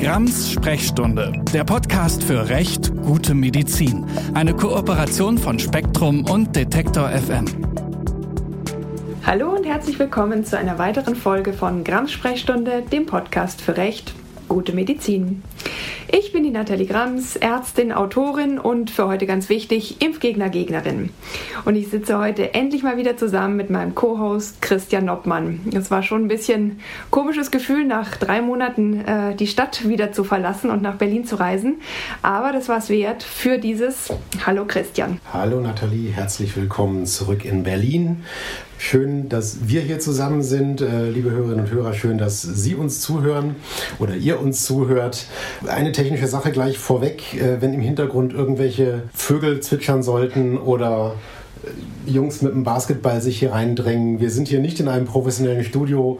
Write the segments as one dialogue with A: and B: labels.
A: Grams Sprechstunde, der Podcast für Recht, gute Medizin. Eine Kooperation von Spektrum und Detektor FM.
B: Hallo und herzlich willkommen zu einer weiteren Folge von Grams Sprechstunde, dem Podcast für Recht, gute Medizin. Ich bin die Nathalie Grams, Ärztin, Autorin und für heute ganz wichtig, Impfgegner, Gegnerin. Und ich sitze heute endlich mal wieder zusammen mit meinem Co-Host Christian Noppmann. Es war schon ein bisschen komisches Gefühl, nach drei Monaten äh, die Stadt wieder zu verlassen und nach Berlin zu reisen. Aber das war es wert für dieses Hallo Christian.
C: Hallo Nathalie, herzlich willkommen zurück in Berlin. Schön, dass wir hier zusammen sind, äh, liebe Hörerinnen und Hörer. Schön, dass Sie uns zuhören oder ihr uns zuhört. Eine technische Sache gleich vorweg, äh, wenn im Hintergrund irgendwelche Vögel zwitschern sollten oder Jungs mit dem Basketball sich hier reindrängen. Wir sind hier nicht in einem professionellen Studio,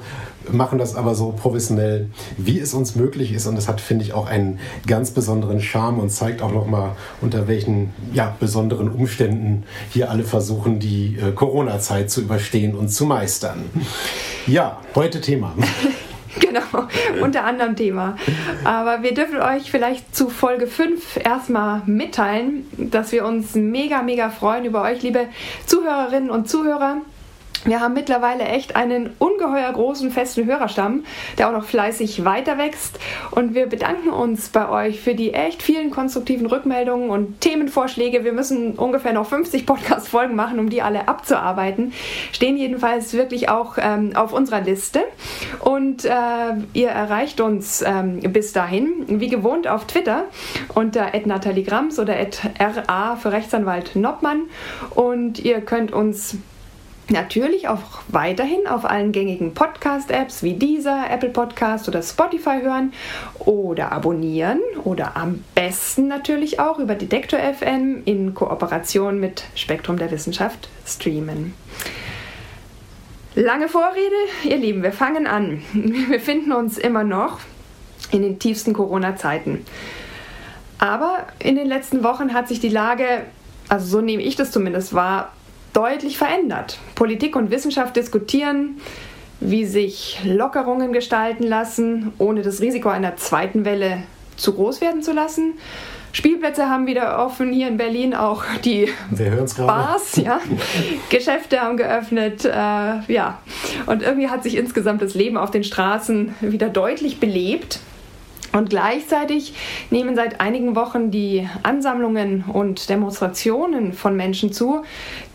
C: machen das aber so professionell, wie es uns möglich ist. Und das hat, finde ich, auch einen ganz besonderen Charme und zeigt auch nochmal, unter welchen ja, besonderen Umständen hier alle versuchen, die äh, Corona-Zeit zu überstehen und zu meistern. Ja, heute Thema.
B: Genau, unter anderem Thema. Aber wir dürfen euch vielleicht zu Folge 5 erstmal mitteilen, dass wir uns mega, mega freuen über euch, liebe Zuhörerinnen und Zuhörer. Wir haben mittlerweile echt einen ungeheuer großen festen Hörerstamm, der auch noch fleißig weiter wächst. Und wir bedanken uns bei euch für die echt vielen konstruktiven Rückmeldungen und Themenvorschläge. Wir müssen ungefähr noch 50 Podcast-Folgen machen, um die alle abzuarbeiten. Stehen jedenfalls wirklich auch ähm, auf unserer Liste. Und äh, ihr erreicht uns ähm, bis dahin, wie gewohnt, auf Twitter unter @nataliegrams oder @ra für Rechtsanwalt Noppmann. Und ihr könnt uns Natürlich auch weiterhin auf allen gängigen Podcast-Apps wie dieser, Apple Podcast oder Spotify hören oder abonnieren oder am besten natürlich auch über Detektor FM in Kooperation mit Spektrum der Wissenschaft streamen. Lange Vorrede, ihr Lieben, wir fangen an. Wir befinden uns immer noch in den tiefsten Corona-Zeiten. Aber in den letzten Wochen hat sich die Lage, also so nehme ich das zumindest wahr, deutlich verändert. Politik und Wissenschaft diskutieren, wie sich Lockerungen gestalten lassen, ohne das Risiko einer zweiten Welle zu groß werden zu lassen. Spielplätze haben wieder offen, hier in Berlin auch die Bars, ja. Geschäfte haben geöffnet, äh, ja. Und irgendwie hat sich insgesamt das Leben auf den Straßen wieder deutlich belebt. Und gleichzeitig nehmen seit einigen Wochen die Ansammlungen und Demonstrationen von Menschen zu,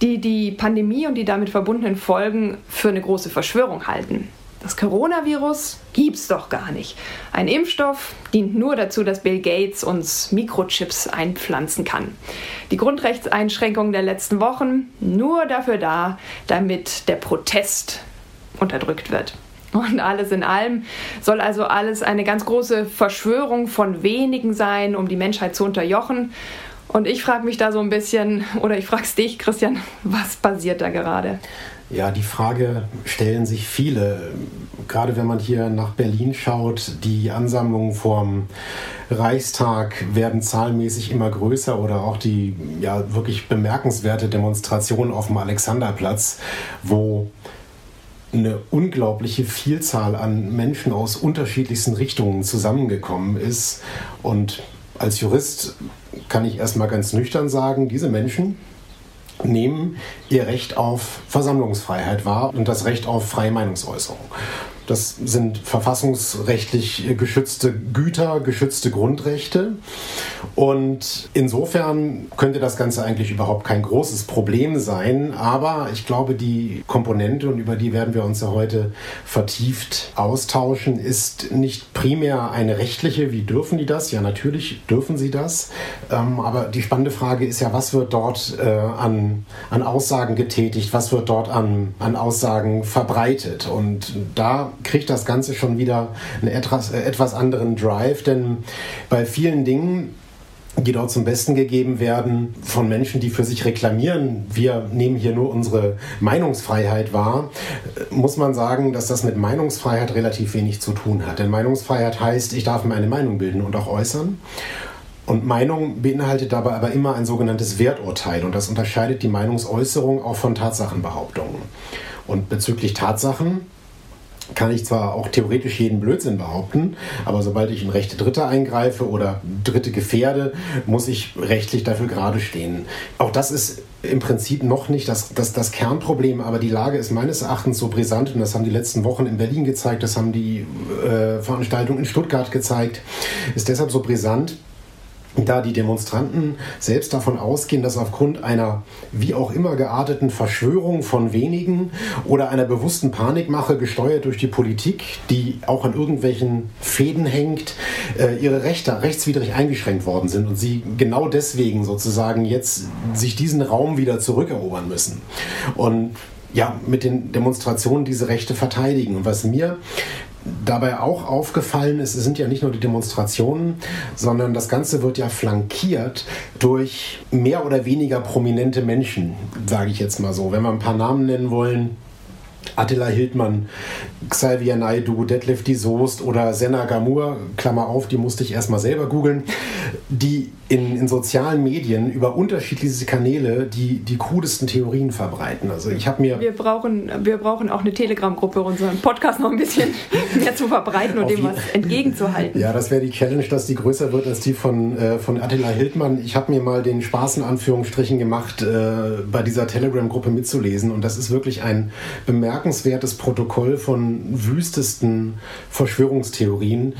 B: die die Pandemie und die damit verbundenen Folgen für eine große Verschwörung halten. Das Coronavirus gibt's doch gar nicht. Ein Impfstoff dient nur dazu, dass Bill Gates uns Mikrochips einpflanzen kann. Die Grundrechtseinschränkungen der letzten Wochen nur dafür da, damit der Protest unterdrückt wird. Und alles in allem soll also alles eine ganz große Verschwörung von wenigen sein, um die Menschheit zu unterjochen. Und ich frage mich da so ein bisschen, oder ich frage es dich, Christian, was passiert da gerade?
C: Ja, die Frage stellen sich viele. Gerade wenn man hier nach Berlin schaut, die Ansammlungen vorm Reichstag werden zahlenmäßig immer größer oder auch die ja wirklich bemerkenswerte Demonstration auf dem Alexanderplatz, wo eine unglaubliche Vielzahl an Menschen aus unterschiedlichsten Richtungen zusammengekommen ist. Und als Jurist kann ich erstmal ganz nüchtern sagen, diese Menschen nehmen ihr Recht auf Versammlungsfreiheit wahr und das Recht auf freie Meinungsäußerung. Das sind verfassungsrechtlich geschützte Güter, geschützte Grundrechte. Und insofern könnte das Ganze eigentlich überhaupt kein großes Problem sein. Aber ich glaube, die Komponente, und über die werden wir uns ja heute vertieft austauschen, ist nicht primär eine rechtliche. Wie dürfen die das? Ja, natürlich dürfen sie das. Ähm, aber die spannende Frage ist ja, was wird dort äh, an, an Aussagen getätigt? Was wird dort an, an Aussagen verbreitet? Und da kriegt das Ganze schon wieder einen etwas, äh, etwas anderen Drive, denn bei vielen Dingen die dort zum Besten gegeben werden von Menschen, die für sich reklamieren, wir nehmen hier nur unsere Meinungsfreiheit wahr, äh, muss man sagen, dass das mit Meinungsfreiheit relativ wenig zu tun hat. Denn Meinungsfreiheit heißt, ich darf mir eine Meinung bilden und auch äußern. Und Meinung beinhaltet dabei aber immer ein sogenanntes Werturteil und das unterscheidet die Meinungsäußerung auch von Tatsachenbehauptungen. Und bezüglich Tatsachen kann ich zwar auch theoretisch jeden Blödsinn behaupten, aber sobald ich in Rechte Dritte eingreife oder Dritte gefährde, muss ich rechtlich dafür gerade stehen. Auch das ist im Prinzip noch nicht das, das, das Kernproblem, aber die Lage ist meines Erachtens so brisant und das haben die letzten Wochen in Berlin gezeigt, das haben die äh, Veranstaltungen in Stuttgart gezeigt, ist deshalb so brisant, da die Demonstranten selbst davon ausgehen, dass aufgrund einer wie auch immer gearteten Verschwörung von wenigen oder einer bewussten Panikmache gesteuert durch die Politik, die auch an irgendwelchen Fäden hängt, äh, ihre Rechte rechtswidrig eingeschränkt worden sind und sie genau deswegen sozusagen jetzt sich diesen Raum wieder zurückerobern müssen. Und ja, mit den Demonstrationen diese Rechte verteidigen. Und was mir dabei auch aufgefallen ist, es sind ja nicht nur die Demonstrationen, sondern das Ganze wird ja flankiert durch mehr oder weniger prominente Menschen, sage ich jetzt mal so. Wenn wir ein paar Namen nennen wollen, Attila Hildmann, Xavier Naidu, Detlef die Soest oder Senna Gamur, Klammer auf, die musste ich erstmal selber googeln, die in, in sozialen Medien über unterschiedliche Kanäle die, die krudesten Theorien verbreiten. Also ich habe mir...
B: Wir brauchen, wir brauchen auch eine Telegram-Gruppe, unseren Podcast noch ein bisschen mehr zu verbreiten und dem was entgegenzuhalten.
C: Ja, das wäre die Challenge, dass die größer wird als die von, äh, von Attila Hildmann. Ich habe mir mal den Spaß in Anführungsstrichen gemacht, äh, bei dieser Telegram-Gruppe mitzulesen und das ist wirklich ein bemerkenswertes Protokoll von wüstesten Verschwörungstheorien,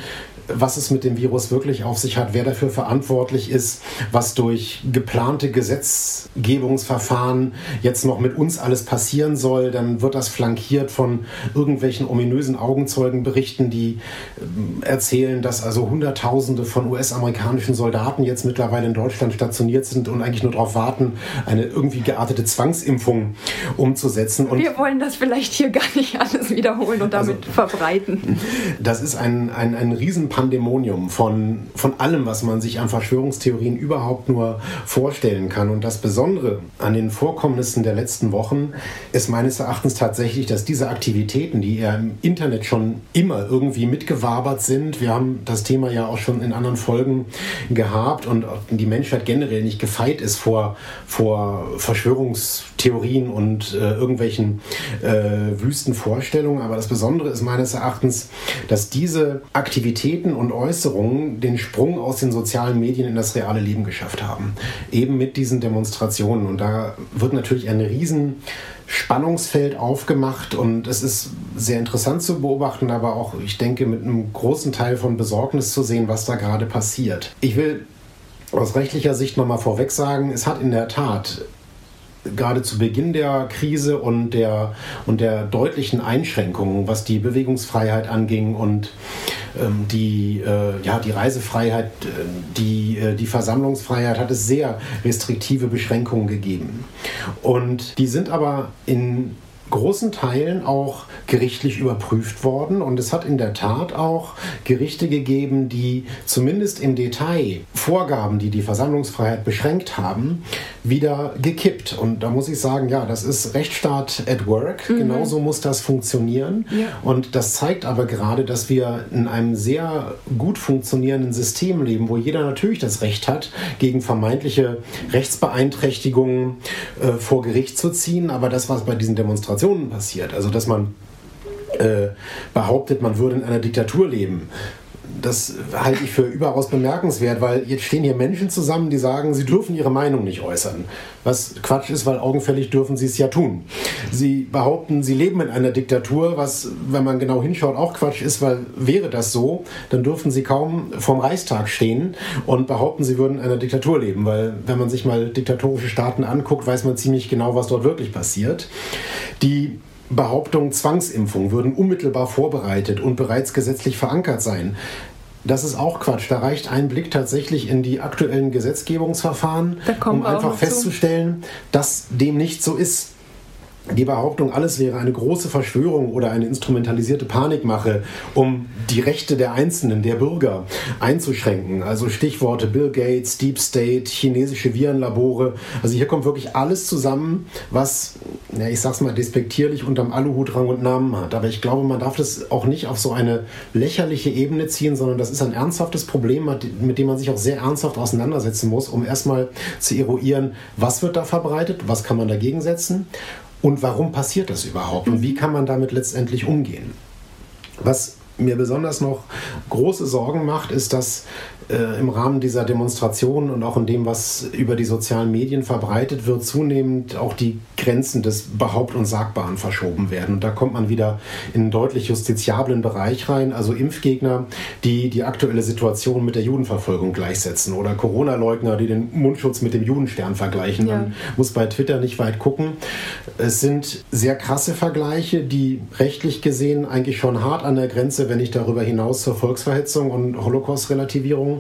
C: was es mit dem Virus wirklich auf sich hat, wer dafür verantwortlich ist, was durch geplante Gesetzgebungsverfahren jetzt noch mit uns alles passieren soll. Dann wird das flankiert von irgendwelchen ominösen Augenzeugenberichten, die ähm, erzählen, dass also Hunderttausende von US-amerikanischen Soldaten jetzt mittlerweile in Deutschland stationiert sind und eigentlich nur darauf warten, eine irgendwie geartete Zwangsimpfung umzusetzen.
B: Und Wir wollen das vielleicht hier gar nicht alles wiederholen und damit also, verbreiten.
C: Das ist ein, ein, ein riesen Pandemonium von, von allem, was man sich an Verschwörungstheorien überhaupt nur vorstellen kann. Und das Besondere an den Vorkommnissen der letzten Wochen ist meines Erachtens tatsächlich, dass diese Aktivitäten, die ja im Internet schon immer irgendwie mitgewabert sind, wir haben das Thema ja auch schon in anderen Folgen gehabt und die Menschheit generell nicht gefeit ist vor, vor Verschwörungstheorien und äh, irgendwelchen äh, wüsten Vorstellungen. Aber das Besondere ist meines Erachtens, dass diese Aktivitäten Aktivitäten und Äußerungen den Sprung aus den sozialen Medien in das reale Leben geschafft haben. Eben mit diesen Demonstrationen. Und da wird natürlich ein riesen Spannungsfeld aufgemacht und es ist sehr interessant zu beobachten, aber auch, ich denke, mit einem großen Teil von Besorgnis zu sehen, was da gerade passiert. Ich will aus rechtlicher Sicht nochmal vorweg sagen, es hat in der Tat gerade zu Beginn der Krise und der, und der deutlichen Einschränkungen, was die Bewegungsfreiheit anging und ähm, die, äh, ja, die Reisefreiheit, äh, die, äh, die Versammlungsfreiheit, hat es sehr restriktive Beschränkungen gegeben. Und die sind aber in großen Teilen auch gerichtlich überprüft worden und es hat in der Tat auch Gerichte gegeben, die zumindest im Detail Vorgaben, die die Versammlungsfreiheit beschränkt haben, wieder gekippt. Und da muss ich sagen, ja, das ist Rechtsstaat at work. Mhm. Genauso muss das funktionieren. Ja. Und das zeigt aber gerade, dass wir in einem sehr gut funktionierenden System leben, wo jeder natürlich das Recht hat, gegen vermeintliche Rechtsbeeinträchtigungen äh, vor Gericht zu ziehen. Aber das, was bei diesen Demonstrationen Demonstrationen passiert. Also dass man äh, behauptet, man würde in einer Diktatur leben. Das halte ich für überaus bemerkenswert, weil jetzt stehen hier Menschen zusammen, die sagen, sie dürfen ihre Meinung nicht äußern. Was Quatsch ist, weil augenfällig dürfen sie es ja tun. Sie behaupten, sie leben in einer Diktatur, was, wenn man genau hinschaut, auch Quatsch ist, weil wäre das so, dann dürften sie kaum vorm Reichstag stehen und behaupten, sie würden in einer Diktatur leben, weil wenn man sich mal diktatorische Staaten anguckt, weiß man ziemlich genau, was dort wirklich passiert. Die Behauptung, Zwangsimpfung würden unmittelbar vorbereitet und bereits gesetzlich verankert sein. Das ist auch Quatsch. Da reicht ein Blick tatsächlich in die aktuellen Gesetzgebungsverfahren, um einfach festzustellen, zu. dass dem nicht so ist die Behauptung, alles wäre eine große Verschwörung oder eine instrumentalisierte Panikmache, um die Rechte der Einzelnen, der Bürger einzuschränken. Also Stichworte Bill Gates, Deep State, chinesische Virenlabore. Also hier kommt wirklich alles zusammen, was, ja, ich sag's mal despektierlich, unterm Aluhut Rang und Namen hat. Aber ich glaube, man darf das auch nicht auf so eine lächerliche Ebene ziehen, sondern das ist ein ernsthaftes Problem, mit dem man sich auch sehr ernsthaft auseinandersetzen muss, um erstmal zu eruieren, was wird da verbreitet, was kann man dagegen setzen und warum passiert das überhaupt und wie kann man damit letztendlich umgehen? Was mir besonders noch große Sorgen macht, ist, dass äh, im Rahmen dieser Demonstrationen und auch in dem, was über die sozialen Medien verbreitet wird, zunehmend auch die Grenzen des Behaupt- und Sagbaren verschoben werden. Und da kommt man wieder in einen deutlich justiziablen Bereich rein, also Impfgegner, die die aktuelle Situation mit der Judenverfolgung gleichsetzen oder Corona-Leugner, die den Mundschutz mit dem Judenstern vergleichen. Ja. Man muss bei Twitter nicht weit gucken. Es sind sehr krasse Vergleiche, die rechtlich gesehen eigentlich schon hart an der Grenze, wenn nicht darüber hinaus zur Volksverhetzung und Holocaust-Relativierung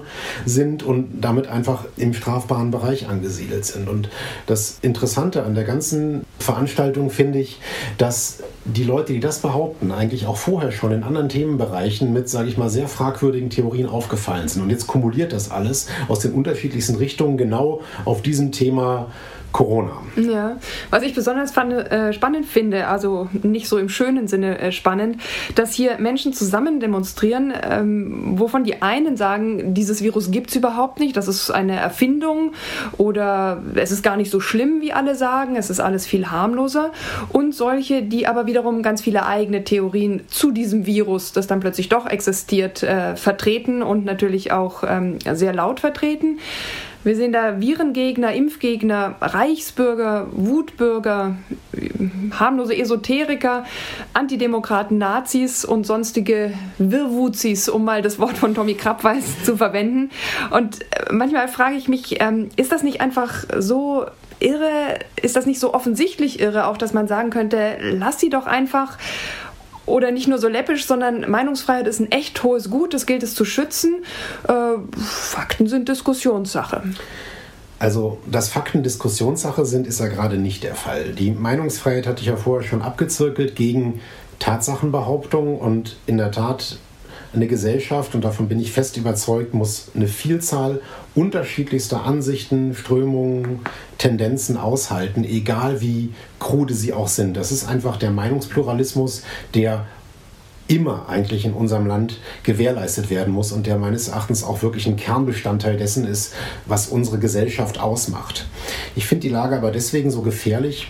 C: sind und damit einfach im strafbaren Bereich angesiedelt sind. Und das Interessante an der ganzen Veranstaltung finde ich, dass die Leute, die das behaupten, eigentlich auch vorher schon in anderen Themenbereichen mit, sage ich mal, sehr fragwürdigen Theorien aufgefallen sind. Und jetzt kumuliert das alles aus den unterschiedlichsten Richtungen genau auf diesem Thema Corona.
B: Ja, was ich besonders fand, äh, spannend finde, also nicht so im schönen Sinne äh, spannend, dass hier Menschen zusammen demonstrieren, ähm, wovon die einen sagen, dieses Virus gibt es überhaupt nicht, das ist eine Erfindung oder es ist gar nicht so schlimm, wie alle sagen, es ist alles viel harmloser. Und solche, die aber wiederum ganz viele eigene Theorien zu diesem Virus, das dann plötzlich doch existiert, äh, vertreten und natürlich auch ähm, sehr laut vertreten. Wir sehen da Virengegner, Impfgegner, Reichsbürger, Wutbürger, harmlose Esoteriker, Antidemokraten, Nazis und sonstige Wirrwuzis, um mal das Wort von Tommy Krabweis zu verwenden. Und äh, manchmal frage ich mich, ähm, ist das nicht einfach so irre, ist das nicht so offensichtlich irre, auch dass man sagen könnte, lass sie doch einfach oder nicht nur so läppisch, sondern Meinungsfreiheit ist ein echt hohes Gut, das gilt es zu schützen. Äh, Fakten sind Diskussionssache.
C: Also, dass Fakten Diskussionssache sind, ist ja gerade nicht der Fall. Die Meinungsfreiheit hatte ich ja vorher schon abgezirkelt gegen Tatsachenbehauptungen und in der Tat eine Gesellschaft, und davon bin ich fest überzeugt, muss eine Vielzahl unterschiedlichster Ansichten, Strömungen, Tendenzen aushalten, egal wie krude sie auch sind. Das ist einfach der Meinungspluralismus, der immer eigentlich in unserem Land gewährleistet werden muss und der meines Erachtens auch wirklich ein Kernbestandteil dessen ist, was unsere Gesellschaft ausmacht. Ich finde die Lage aber deswegen so gefährlich,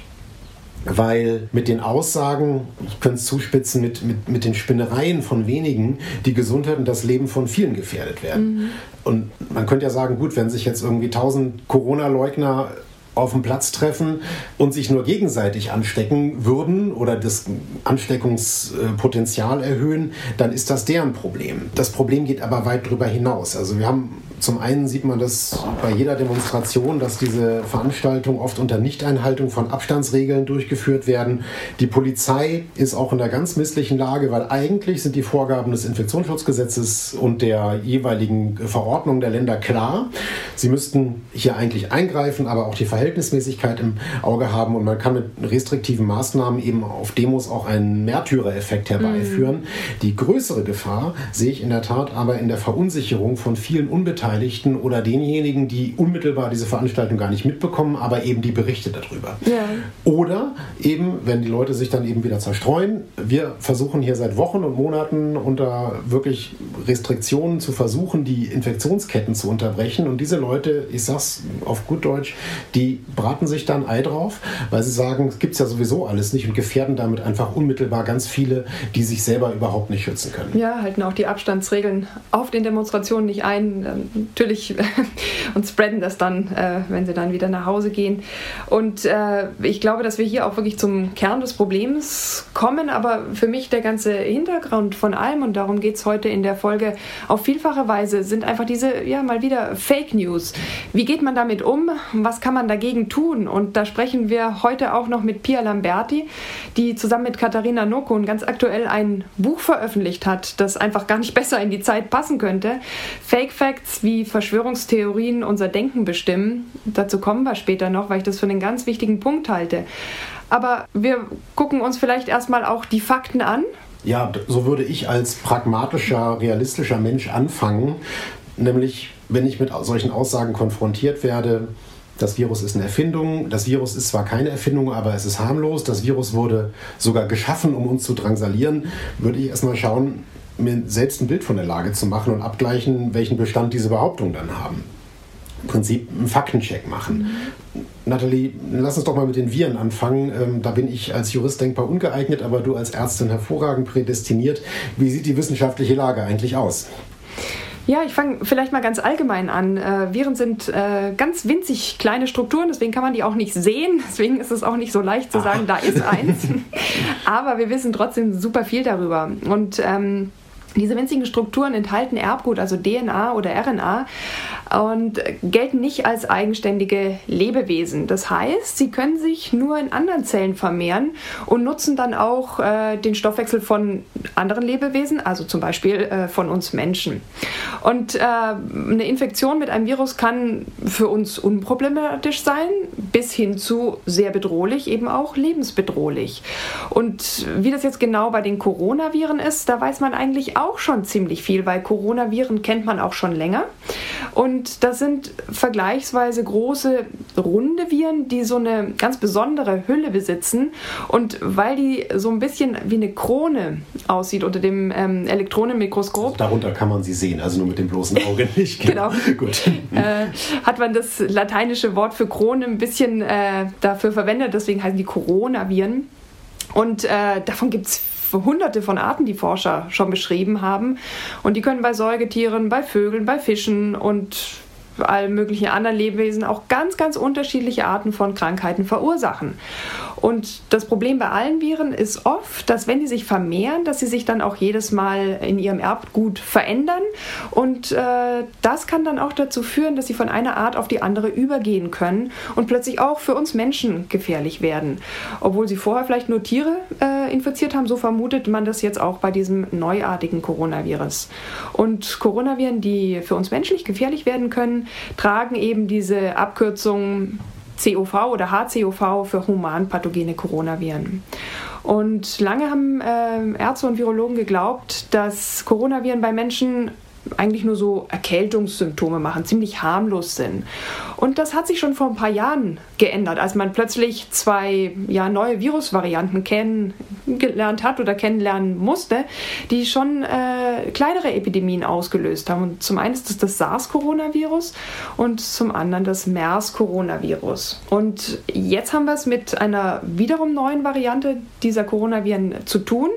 C: weil mit den Aussagen, ich könnte es zuspitzen, mit, mit, mit den Spinnereien von wenigen die Gesundheit und das Leben von vielen gefährdet werden. Mhm. Und man könnte ja sagen, gut, wenn sich jetzt irgendwie tausend Corona-Leugner auf dem Platz treffen und sich nur gegenseitig anstecken würden oder das Ansteckungspotenzial erhöhen, dann ist das deren Problem. Das Problem geht aber weit darüber hinaus. Also wir haben zum einen sieht man das bei jeder Demonstration, dass diese Veranstaltungen oft unter Nichteinhaltung von Abstandsregeln durchgeführt werden. Die Polizei ist auch in einer ganz misslichen Lage, weil eigentlich sind die Vorgaben des Infektionsschutzgesetzes und der jeweiligen Verordnung der Länder klar. Sie müssten hier eigentlich eingreifen, aber auch die Verhältnismäßigkeit im Auge haben und man kann mit restriktiven Maßnahmen eben auf Demos auch einen Märtyrereffekt herbeiführen. Mhm. Die größere Gefahr sehe ich in der Tat aber in der Verunsicherung von vielen Unbeteiligten Beteiligten oder denjenigen, die unmittelbar diese Veranstaltung gar nicht mitbekommen, aber eben die Berichte darüber. Ja. Oder eben, wenn die Leute sich dann eben wieder zerstreuen, wir versuchen hier seit Wochen und Monaten unter wirklich Restriktionen zu versuchen, die Infektionsketten zu unterbrechen. Und diese Leute, ich sag's auf gut Deutsch, die braten sich dann Ei drauf, weil sie sagen, es gibt ja sowieso alles nicht und gefährden damit einfach unmittelbar ganz viele, die sich selber überhaupt nicht schützen können.
B: Ja, halten auch die Abstandsregeln auf den Demonstrationen nicht ein natürlich und spreaden das dann, äh, wenn sie dann wieder nach Hause gehen. Und äh, ich glaube, dass wir hier auch wirklich zum Kern des Problems kommen. Aber für mich der ganze Hintergrund von allem, und darum geht es heute in der Folge auf vielfache Weise, sind einfach diese, ja, mal wieder Fake News. Wie geht man damit um? Was kann man dagegen tun? Und da sprechen wir heute auch noch mit Pia Lamberti, die zusammen mit Katharina Nokun ganz aktuell ein Buch veröffentlicht hat, das einfach gar nicht besser in die Zeit passen könnte. Fake Facts, wie Verschwörungstheorien unser Denken bestimmen. Dazu kommen wir später noch, weil ich das für einen ganz wichtigen Punkt halte. Aber wir gucken uns vielleicht erstmal auch die Fakten an.
C: Ja, so würde ich als pragmatischer, realistischer Mensch anfangen. Nämlich, wenn ich mit solchen Aussagen konfrontiert werde, das Virus ist eine Erfindung. Das Virus ist zwar keine Erfindung, aber es ist harmlos. Das Virus wurde sogar geschaffen, um uns zu drangsalieren. Würde ich erstmal schauen, mir selbst ein Bild von der Lage zu machen und abgleichen, welchen Bestand diese Behauptungen dann haben. im Prinzip einen Faktencheck machen. Mhm. Nathalie, lass uns doch mal mit den Viren anfangen. Ähm, da bin ich als Jurist denkbar ungeeignet, aber du als Ärztin hervorragend prädestiniert. Wie sieht die wissenschaftliche Lage eigentlich aus?
B: Ja, ich fange vielleicht mal ganz allgemein an. Äh, Viren sind äh, ganz winzig kleine Strukturen, deswegen kann man die auch nicht sehen. Deswegen ist es auch nicht so leicht zu sagen, Aha. da ist eins. Aber wir wissen trotzdem super viel darüber. Und ähm, diese winzigen Strukturen enthalten Erbgut, also DNA oder RNA, und gelten nicht als eigenständige Lebewesen. Das heißt, sie können sich nur in anderen Zellen vermehren und nutzen dann auch äh, den Stoffwechsel von anderen Lebewesen, also zum Beispiel äh, von uns Menschen. Und äh, eine Infektion mit einem Virus kann für uns unproblematisch sein, bis hin zu sehr bedrohlich, eben auch lebensbedrohlich. Und wie das jetzt genau bei den Coronaviren ist, da weiß man eigentlich auch schon ziemlich viel, weil Coronaviren kennt man auch schon länger. Und das sind vergleichsweise große runde Viren, die so eine ganz besondere Hülle besitzen. Und weil die so ein bisschen wie eine Krone aussieht unter dem ähm, Elektronenmikroskop. Also
C: darunter kann man sie sehen, also nur mit dem bloßen Auge nicht.
B: genau. Gut. Äh, hat man das lateinische Wort für Krone ein bisschen äh, dafür verwendet, deswegen heißen die Coronaviren. Und äh, davon gibt es hunderte von Arten, die Forscher schon beschrieben haben. Und die können bei Säugetieren, bei Vögeln, bei Fischen und allen möglichen anderen Lebewesen auch ganz, ganz unterschiedliche Arten von Krankheiten verursachen. Und das Problem bei allen Viren ist oft, dass wenn die sich vermehren, dass sie sich dann auch jedes Mal in ihrem Erbgut verändern. Und äh, das kann dann auch dazu führen, dass sie von einer Art auf die andere übergehen können und plötzlich auch für uns Menschen gefährlich werden. Obwohl sie vorher vielleicht nur Tiere äh, infiziert haben, so vermutet man das jetzt auch bei diesem neuartigen Coronavirus. Und Coronaviren, die für uns menschlich gefährlich werden können, tragen eben diese Abkürzung COV oder HCOV für humanpathogene Coronaviren. Und lange haben äh, Ärzte und Virologen geglaubt, dass Coronaviren bei Menschen eigentlich nur so Erkältungssymptome machen, ziemlich harmlos sind. Und das hat sich schon vor ein paar Jahren geändert, als man plötzlich zwei ja, neue Virusvarianten kennengelernt hat oder kennenlernen musste, die schon äh, kleinere Epidemien ausgelöst haben. Und zum einen ist das das SARS-Coronavirus und zum anderen das MERS-Coronavirus. Und jetzt haben wir es mit einer wiederum neuen Variante dieser Coronaviren zu tun.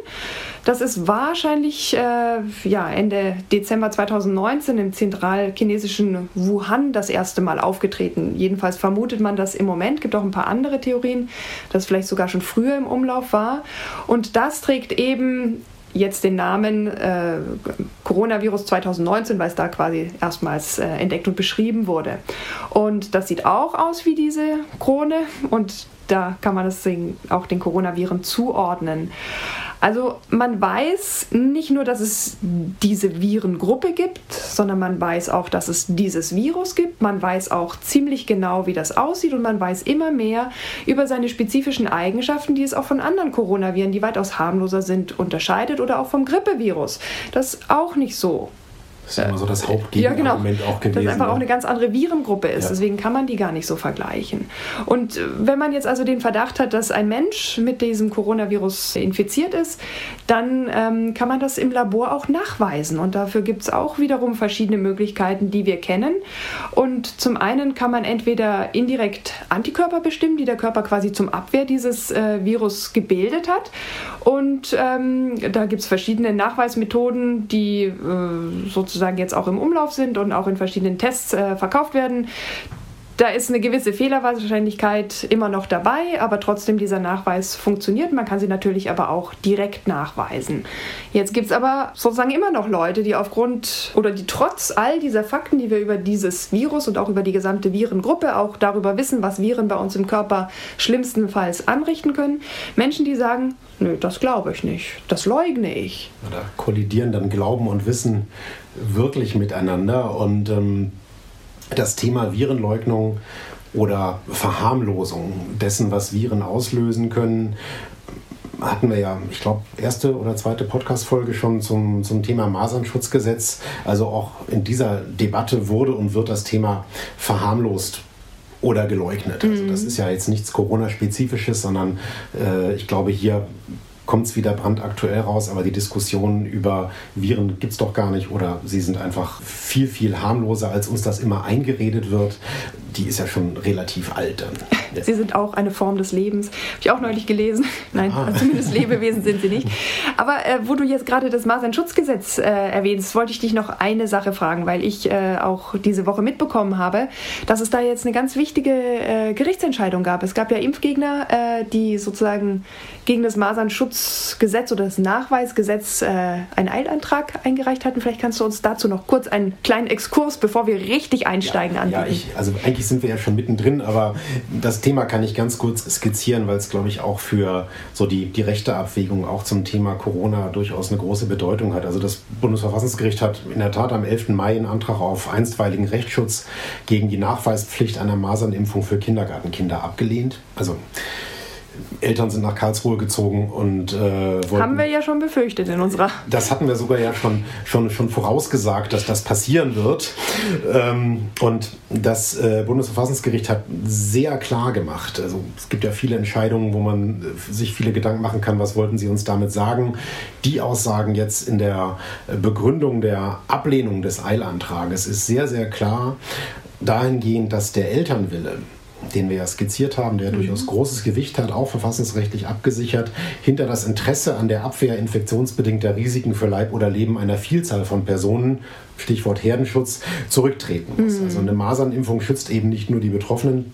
B: Das ist wahrscheinlich äh, ja, Ende Dezember 2019 im zentralchinesischen Wuhan das erste Mal aufgetreten. Jedenfalls vermutet man das im Moment. Es gibt auch ein paar andere Theorien, dass vielleicht sogar schon früher im Umlauf war. Und das trägt eben jetzt den Namen äh, Coronavirus 2019, weil es da quasi erstmals äh, entdeckt und beschrieben wurde. Und das sieht auch aus wie diese Krone und da kann man das auch den Coronaviren zuordnen. Also man weiß nicht nur, dass es diese Virengruppe gibt, sondern man weiß auch, dass es dieses Virus gibt. Man weiß auch ziemlich genau, wie das aussieht und man weiß immer mehr über seine spezifischen Eigenschaften, die es auch von anderen Coronaviren, die weitaus harmloser sind, unterscheidet oder auch vom Grippevirus. Das auch nicht so
C: das ist immer so das Hauptgegenargument
B: ja, genau.
C: auch gewesen.
B: Dass es einfach
C: ne?
B: auch eine ganz andere Virengruppe ist. Ja. Deswegen kann man die gar nicht so vergleichen. Und äh, wenn man jetzt also den Verdacht hat, dass ein Mensch mit diesem Coronavirus infiziert ist, dann ähm, kann man das im Labor auch nachweisen. Und dafür gibt es auch wiederum verschiedene Möglichkeiten, die wir kennen. Und zum einen kann man entweder indirekt Antikörper bestimmen, die der Körper quasi zum Abwehr dieses äh, Virus gebildet hat. Und ähm, da gibt es verschiedene Nachweismethoden, die äh, sozusagen sozusagen jetzt auch im Umlauf sind und auch in verschiedenen Tests äh, verkauft werden. Da ist eine gewisse Fehlerwahrscheinlichkeit immer noch dabei, aber trotzdem dieser Nachweis funktioniert. Man kann sie natürlich aber auch direkt nachweisen. Jetzt gibt es aber sozusagen immer noch Leute, die aufgrund oder die trotz all dieser Fakten, die wir über dieses Virus und auch über die gesamte Virengruppe auch darüber wissen, was Viren bei uns im Körper schlimmstenfalls anrichten können, Menschen, die sagen, nö, das glaube ich nicht, das leugne ich.
C: Da kollidieren dann Glauben und Wissen wirklich miteinander und ähm das Thema Virenleugnung oder Verharmlosung dessen, was Viren auslösen können, hatten wir ja, ich glaube, erste oder zweite Podcast-Folge schon zum, zum Thema Masernschutzgesetz. Also auch in dieser Debatte wurde und wird das Thema verharmlost oder geleugnet. Also das mhm. ist ja jetzt nichts Corona-spezifisches, sondern äh, ich glaube, hier kommt es wieder brandaktuell raus, aber die Diskussion über Viren gibt es doch gar nicht oder sie sind einfach viel, viel harmloser, als uns das immer eingeredet wird. Die ist ja schon relativ alt dann.
B: Sie sind auch eine Form des Lebens. Habe ich auch neulich gelesen. Nein, ah. zumindest Lebewesen sind sie nicht. Aber äh, wo du jetzt gerade das Masernschutzgesetz äh, erwähnst, wollte ich dich noch eine Sache fragen, weil ich äh, auch diese Woche mitbekommen habe, dass es da jetzt eine ganz wichtige äh, Gerichtsentscheidung gab. Es gab ja Impfgegner, äh, die sozusagen gegen das Masernschutzgesetz oder das Nachweisgesetz äh, einen Eilantrag eingereicht hatten. Vielleicht kannst du uns dazu noch kurz einen kleinen Exkurs, bevor wir richtig einsteigen,
C: ja,
B: anbieten.
C: Ja, ich, also eigentlich sind wir ja schon mittendrin, aber das Thema kann ich ganz kurz skizzieren, weil es, glaube ich, auch für so die, die rechte Abwägung auch zum Thema Corona durchaus eine große Bedeutung hat. Also das Bundesverfassungsgericht hat in der Tat am 11. Mai einen Antrag auf einstweiligen Rechtsschutz gegen die Nachweispflicht einer Masernimpfung für Kindergartenkinder abgelehnt. Also Eltern sind nach Karlsruhe gezogen und äh,
B: wollten, haben wir ja schon befürchtet in unserer.
C: Das hatten wir sogar ja schon, schon, schon vorausgesagt, dass das passieren wird. Ähm, und das äh, Bundesverfassungsgericht hat sehr klar gemacht. Also es gibt ja viele Entscheidungen, wo man äh, sich viele Gedanken machen kann, was wollten sie uns damit sagen. Die Aussagen jetzt in der Begründung der Ablehnung des Eilantrages ist sehr, sehr klar dahingehend, dass der Elternwille den wir ja skizziert haben, der mhm. durchaus großes Gewicht hat, auch verfassungsrechtlich abgesichert, hinter das Interesse an der Abwehr infektionsbedingter Risiken für Leib oder Leben einer Vielzahl von Personen, Stichwort Herdenschutz, zurücktreten muss. Mhm. Also eine Masernimpfung schützt eben nicht nur die Betroffenen,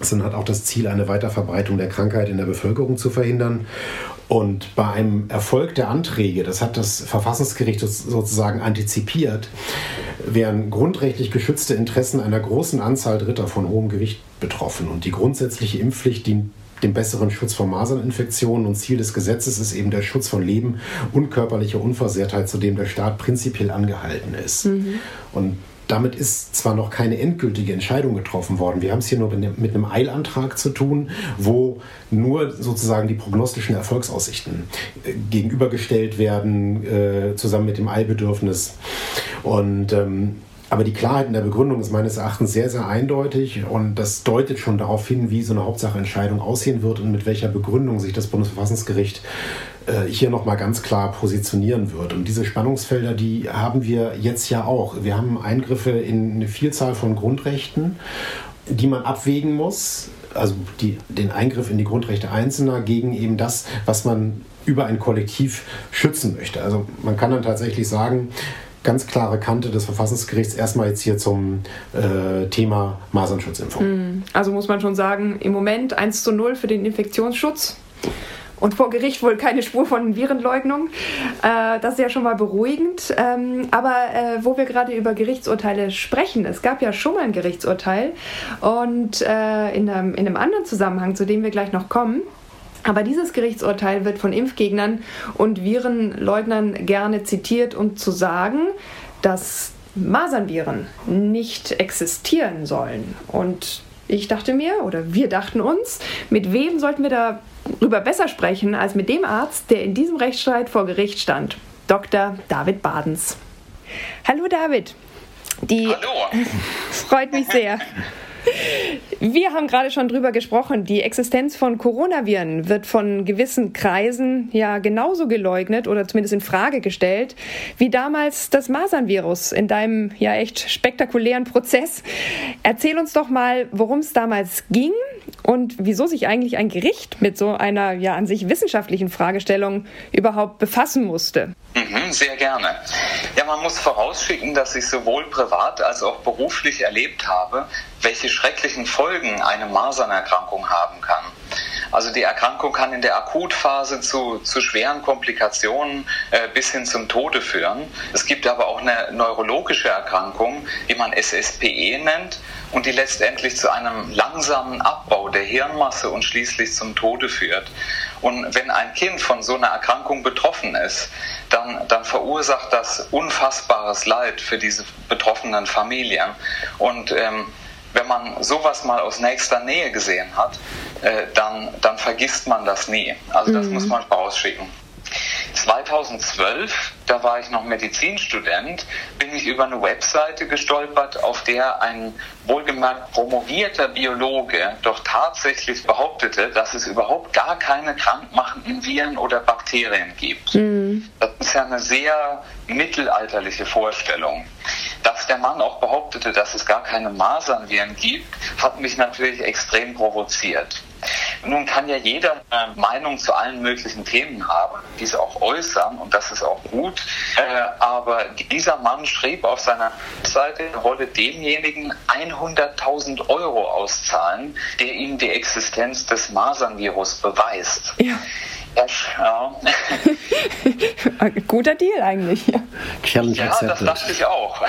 C: sondern hat auch das Ziel, eine Weiterverbreitung der Krankheit in der Bevölkerung zu verhindern. Und bei einem Erfolg der Anträge, das hat das Verfassungsgericht sozusagen antizipiert, wären grundrechtlich geschützte Interessen einer großen Anzahl Dritter von hohem Gericht betroffen. Und die grundsätzliche Impfpflicht dient dem besseren Schutz vor Maserninfektionen und Ziel des Gesetzes ist eben der Schutz von Leben und körperlicher Unversehrtheit, zu dem der Staat prinzipiell angehalten ist. Mhm. Und damit ist zwar noch keine endgültige Entscheidung getroffen worden. Wir haben es hier nur mit einem Eilantrag zu tun, wo nur sozusagen die prognostischen Erfolgsaussichten äh, gegenübergestellt werden, äh, zusammen mit dem Eilbedürfnis. Und ähm, aber die Klarheit in der Begründung ist meines Erachtens sehr, sehr eindeutig und das deutet schon darauf hin, wie so eine Hauptsacheentscheidung aussehen wird und mit welcher Begründung sich das Bundesverfassungsgericht hier nochmal ganz klar positionieren wird. Und diese Spannungsfelder, die haben wir jetzt ja auch. Wir haben Eingriffe in eine Vielzahl von Grundrechten, die man abwägen muss. Also die, den Eingriff in die Grundrechte Einzelner gegen eben das, was man über ein Kollektiv schützen möchte. Also man kann dann tatsächlich sagen, ganz klare Kante des Verfassungsgerichts erstmal jetzt hier zum äh, Thema Masernschutzimpfung.
B: Hm. Also muss man schon sagen, im Moment 1 zu 0 für den Infektionsschutz und vor Gericht wohl keine Spur von Virenleugnung. Äh, das ist ja schon mal beruhigend. Ähm, aber äh, wo wir gerade über Gerichtsurteile sprechen, es gab ja schon mal ein Gerichtsurteil und äh, in, einem, in einem anderen Zusammenhang, zu dem wir gleich noch kommen. Aber dieses Gerichtsurteil wird von Impfgegnern und Virenleugnern gerne zitiert, um zu sagen, dass Masernviren nicht existieren sollen. Und ich dachte mir, oder wir dachten uns, mit wem sollten wir darüber besser sprechen als mit dem Arzt, der in diesem Rechtsstreit vor Gericht stand, Dr. David Badens. Hallo David.
D: Die Hallo.
B: freut mich sehr. Wir haben gerade schon drüber gesprochen. Die Existenz von Coronaviren wird von gewissen Kreisen ja genauso geleugnet oder zumindest in Frage gestellt wie damals das Masernvirus in deinem ja echt spektakulären Prozess. Erzähl uns doch mal, worum es damals ging und wieso sich eigentlich ein Gericht mit so einer ja an sich wissenschaftlichen Fragestellung überhaupt befassen musste.
D: Mhm, sehr gerne. Ja, man muss vorausschicken, dass ich sowohl privat als auch beruflich erlebt habe, welche schrecklichen Folgen eine Masernerkrankung haben kann. Also die Erkrankung kann in der Akutphase zu, zu schweren Komplikationen äh, bis hin zum Tode führen. Es gibt aber auch eine neurologische Erkrankung, die man SSPE nennt und die letztendlich zu einem langsamen Abbau der Hirnmasse und schließlich zum Tode führt. Und wenn ein Kind von so einer Erkrankung betroffen ist, dann, dann verursacht das unfassbares Leid für diese betroffenen Familien. Und ähm, wenn man sowas mal aus nächster Nähe gesehen hat, äh, dann, dann vergisst man das nie. Also das mhm. muss man vorausschicken. 2012, da war ich noch Medizinstudent, bin ich über eine Webseite gestolpert, auf der ein wohlgemerkt promovierter Biologe doch tatsächlich behauptete, dass es überhaupt gar keine krankmachenden Viren oder Bakterien gibt. Mhm. Das ist ja eine sehr mittelalterliche Vorstellung. Dass der Mann auch behauptete, dass es gar keine Masernviren gibt, hat mich natürlich extrem provoziert. Nun kann ja jeder eine Meinung zu allen möglichen Themen haben, diese auch äußern und das ist auch gut. Äh, aber dieser Mann schrieb auf seiner Seite, er wolle demjenigen 100.000 Euro auszahlen, der ihm die Existenz des Masernvirus beweist.
B: Ja. Ja. Guter Deal eigentlich.
D: Challenge ja, das dachte ich auch.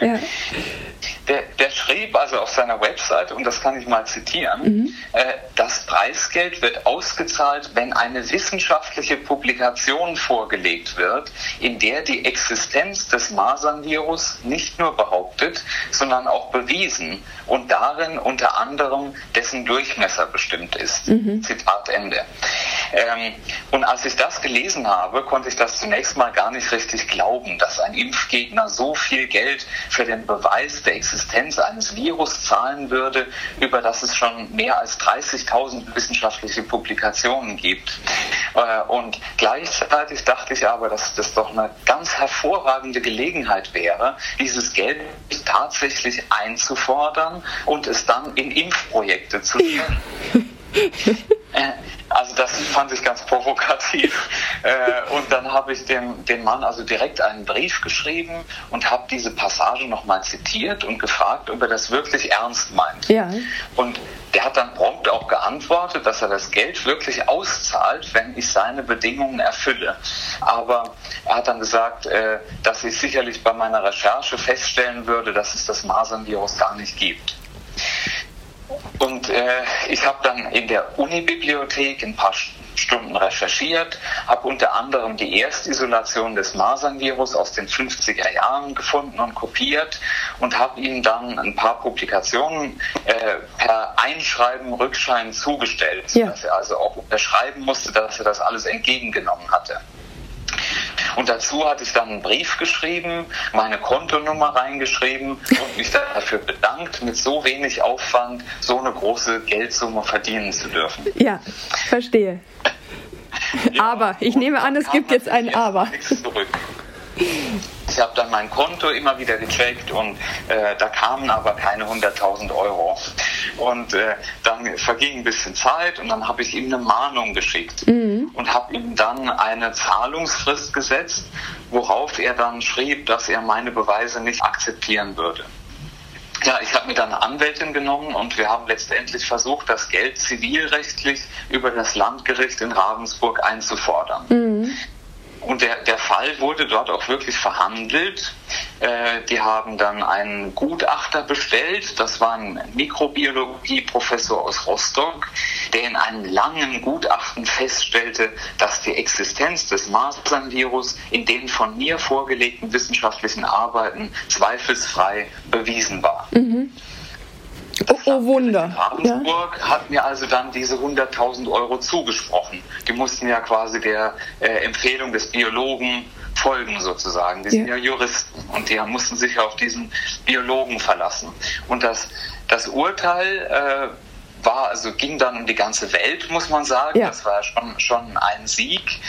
D: Ja. Der, der, schrieb also auf seiner Website, und das kann ich mal zitieren, mhm. äh, das Preisgeld wird ausgezahlt, wenn eine wissenschaftliche Publikation vorgelegt wird, in der die Existenz des Masernvirus nicht nur behauptet, sondern auch bewiesen und darin unter anderem dessen Durchmesser bestimmt ist. Mhm. Zitat Ende. Ähm, und als ich das gelesen habe, konnte ich das zunächst mal gar nicht richtig glauben, dass ein Impfgegner so viel Geld für den Beweis der Existenz eines Virus zahlen würde, über das es schon mehr als 30.000 wissenschaftliche Publikationen gibt. Äh, und gleichzeitig dachte ich aber, dass das doch eine ganz hervorragende Gelegenheit wäre, dieses Geld tatsächlich einzufordern und es dann in Impfprojekte zu stellen. Äh, also das fand ich ganz provokativ. Äh, und dann habe ich dem, dem Mann also direkt einen Brief geschrieben und habe diese Passage nochmal zitiert und gefragt, ob er das wirklich ernst meint. Ja. Und der hat dann prompt auch geantwortet, dass er das Geld wirklich auszahlt, wenn ich seine Bedingungen erfülle. Aber er hat dann gesagt, äh, dass ich sicherlich bei meiner Recherche feststellen würde, dass es das Masernvirus gar nicht gibt. Und äh, ich habe dann in der Unibibliothek ein paar Stunden recherchiert, habe unter anderem die Erstisolation des Masernvirus aus den 50er Jahren gefunden und kopiert und habe ihm dann ein paar Publikationen äh, per Einschreiben, Rückschein zugestellt, ja. dass er also auch unterschreiben musste, dass er das alles entgegengenommen hatte. Und dazu hatte ich dann einen Brief geschrieben, meine Kontonummer reingeschrieben und mich dafür bedankt, mit so wenig Aufwand so eine große Geldsumme verdienen zu dürfen.
B: Ja, verstehe. Ja, aber, ich nehme an, es gibt jetzt ein Aber.
D: Ich habe dann mein Konto immer wieder gecheckt und äh, da kamen aber keine 100.000 Euro. Und äh, dann verging ein bisschen Zeit und dann habe ich ihm eine Mahnung geschickt mhm. und habe ihm dann eine Zahlungsfrist gesetzt, worauf er dann schrieb, dass er meine Beweise nicht akzeptieren würde. Ja, ich habe mir dann eine Anwältin genommen und wir haben letztendlich versucht, das Geld zivilrechtlich über das Landgericht in Ravensburg einzufordern. Mhm. Und der, der Fall wurde dort auch wirklich verhandelt. Äh, die haben dann einen Gutachter bestellt, das war ein Mikrobiologieprofessor aus Rostock, der in einem langen Gutachten feststellte, dass die Existenz des Masernvirus in den von mir vorgelegten wissenschaftlichen Arbeiten zweifelsfrei bewiesen war. Mhm.
B: Oh, oh Wunder.
D: Ravensburg ja. hat mir also dann diese 100.000 Euro zugesprochen. Die mussten ja quasi der äh, Empfehlung des Biologen folgen sozusagen. Die sind ja, ja Juristen und die mussten sich auf diesen Biologen verlassen. Und das, das Urteil äh, war, also ging dann um die ganze Welt, muss man sagen. Ja. Das war schon, schon ein Sieg.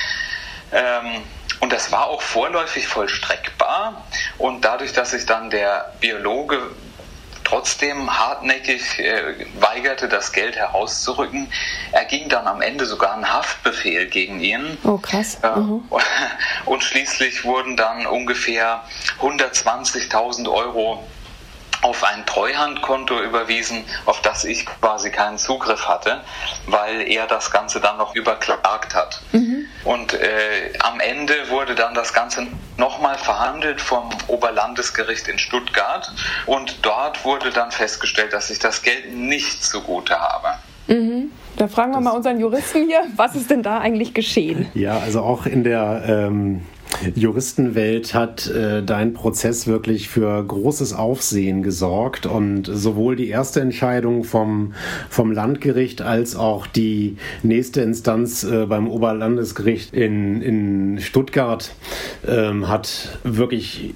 D: Ähm, und das war auch vorläufig vollstreckbar. Und dadurch, dass sich dann der Biologe trotzdem hartnäckig äh, weigerte, das Geld herauszurücken. Er ging dann am Ende sogar ein Haftbefehl gegen ihn.
B: Oh, krass. Äh, mhm.
D: Und schließlich wurden dann ungefähr 120.000 Euro auf ein Treuhandkonto überwiesen, auf das ich quasi keinen Zugriff hatte, weil er das Ganze dann noch überklagt hat. Mhm. Und äh, am Ende wurde dann das Ganze nochmal verhandelt vom Oberlandesgericht in Stuttgart und dort wurde dann festgestellt, dass ich das Geld nicht zugute habe.
B: Mhm. Da fragen wir das mal unseren Juristen hier, was ist denn da eigentlich geschehen?
C: Ja, also auch in der ähm Juristenwelt hat äh, dein Prozess wirklich für großes Aufsehen gesorgt und sowohl die erste Entscheidung vom, vom Landgericht als auch die nächste Instanz äh, beim Oberlandesgericht in, in Stuttgart ähm, hat wirklich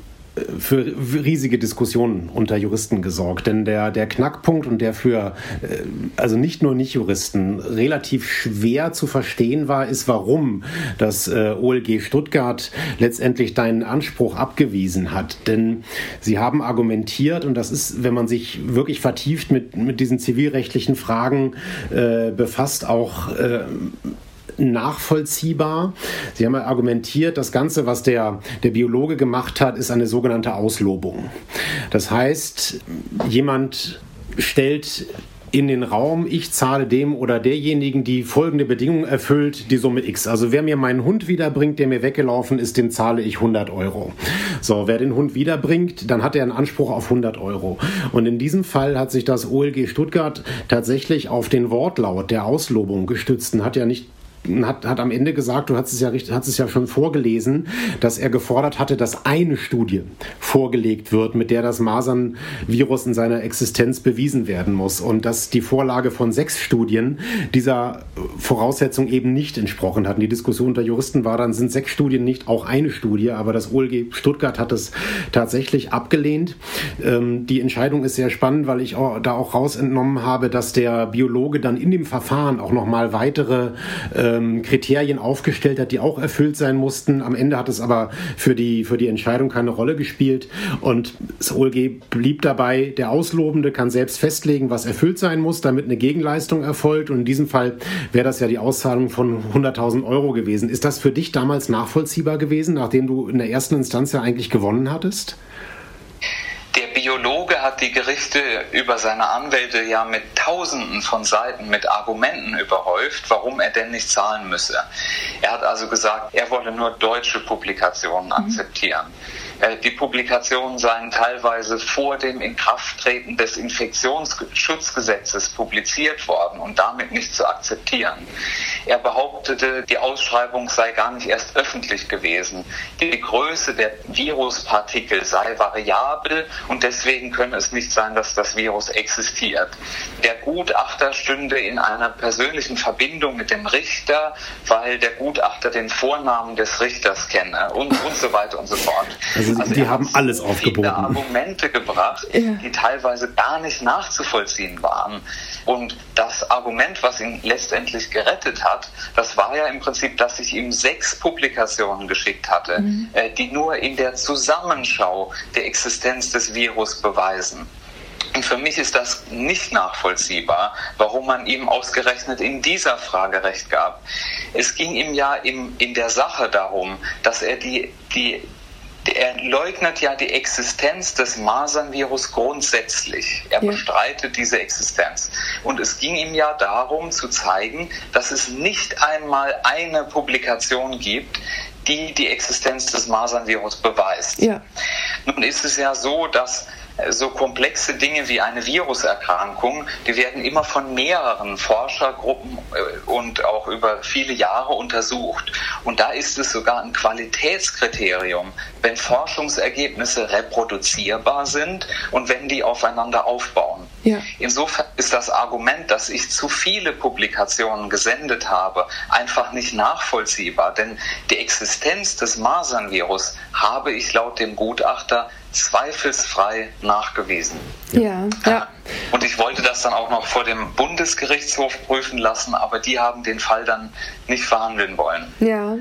C: für riesige Diskussionen unter Juristen gesorgt. Denn der, der Knackpunkt und der für, äh, also nicht nur Nicht-Juristen, relativ schwer zu verstehen war, ist, warum das äh, OLG Stuttgart letztendlich deinen Anspruch abgewiesen hat. Denn sie haben argumentiert, und das ist, wenn man sich wirklich vertieft mit, mit diesen zivilrechtlichen Fragen äh, befasst, auch äh, nachvollziehbar. Sie haben ja argumentiert, das Ganze, was der, der Biologe gemacht hat, ist eine sogenannte Auslobung. Das heißt, jemand stellt in den Raum, ich zahle dem oder derjenigen, die folgende Bedingungen erfüllt, die Summe X. Also wer mir meinen Hund wiederbringt, der mir weggelaufen ist, dem zahle ich 100 Euro. So, wer den Hund wiederbringt, dann hat er einen Anspruch auf 100 Euro. Und in diesem Fall hat sich das OLG Stuttgart tatsächlich auf den Wortlaut der Auslobung gestützt und hat ja nicht hat, hat am Ende gesagt, du hast es, ja, hast es ja schon vorgelesen, dass er gefordert hatte, dass eine Studie vorgelegt wird, mit der das Masern-Virus in seiner Existenz bewiesen werden muss. Und dass die Vorlage von sechs Studien dieser Voraussetzung eben nicht entsprochen hatten. Die Diskussion unter Juristen war dann, sind sechs Studien nicht auch eine Studie, aber das OLG Stuttgart hat es tatsächlich abgelehnt. Ähm, die Entscheidung ist sehr spannend, weil ich auch, da auch rausentnommen habe, dass der Biologe dann in dem Verfahren auch nochmal weitere äh, ähm, Kriterien aufgestellt hat, die auch erfüllt sein mussten. Am Ende hat es aber für die, für die Entscheidung keine Rolle gespielt. Und das OLG blieb dabei, der Auslobende kann selbst festlegen, was erfüllt sein muss, damit eine Gegenleistung erfolgt. Und in diesem Fall wäre das ja die Auszahlung von 100.000 Euro gewesen. Ist das für dich damals nachvollziehbar gewesen, nachdem du in der ersten Instanz ja eigentlich gewonnen hattest?
D: Der Biologe hat die Gerichte über seine Anwälte ja mit Tausenden von Seiten mit Argumenten überhäuft, warum er denn nicht zahlen müsse. Er hat also gesagt, er wolle nur deutsche Publikationen mhm. akzeptieren. Äh, die Publikationen seien teilweise vor dem Inkrafttreten des Infektionsschutzgesetzes publiziert worden und damit nicht zu akzeptieren. Er behauptete, die Ausschreibung sei gar nicht erst öffentlich gewesen. Die Größe der Viruspartikel sei variabel und deswegen könne es nicht sein, dass das Virus existiert. Der Gutachter stünde in einer persönlichen Verbindung mit dem Richter, weil der Gutachter den Vornamen des Richters kenne und, und so weiter und so fort.
C: Also, also die haben alles aufgeboten.
D: Argumente gebracht, ja. die teilweise gar nicht nachzuvollziehen waren. Und das Argument, was ihn letztendlich gerettet hat, das war ja im Prinzip, dass ich ihm sechs Publikationen geschickt hatte, mhm. äh, die nur in der Zusammenschau der Existenz des Virus beweisen. Und für mich ist das nicht nachvollziehbar, warum man ihm ausgerechnet in dieser Frage recht gab. Es ging ihm ja im, in der Sache darum, dass er die, die er leugnet ja die Existenz des Masernvirus grundsätzlich. Er ja. bestreitet diese Existenz. Und es ging ihm ja darum zu zeigen, dass es nicht einmal eine Publikation gibt, die die Existenz des Masernvirus beweist. Ja. Nun ist es ja so, dass so komplexe Dinge wie eine Viruserkrankung, die werden immer von mehreren Forschergruppen äh, und auch über viele Jahre untersucht. Und da ist es sogar ein Qualitätskriterium, wenn Forschungsergebnisse reproduzierbar sind und wenn die aufeinander aufbauen. Ja. Insofern ist das Argument, dass ich zu viele Publikationen gesendet habe, einfach nicht nachvollziehbar, denn die Existenz des Masernvirus habe ich laut dem Gutachter zweifelsfrei nachgewiesen.
B: Ja, ja.
D: Und ich wollte das dann auch noch vor dem Bundesgerichtshof prüfen lassen, aber die haben den Fall dann nicht verhandeln wollen.
B: Ja,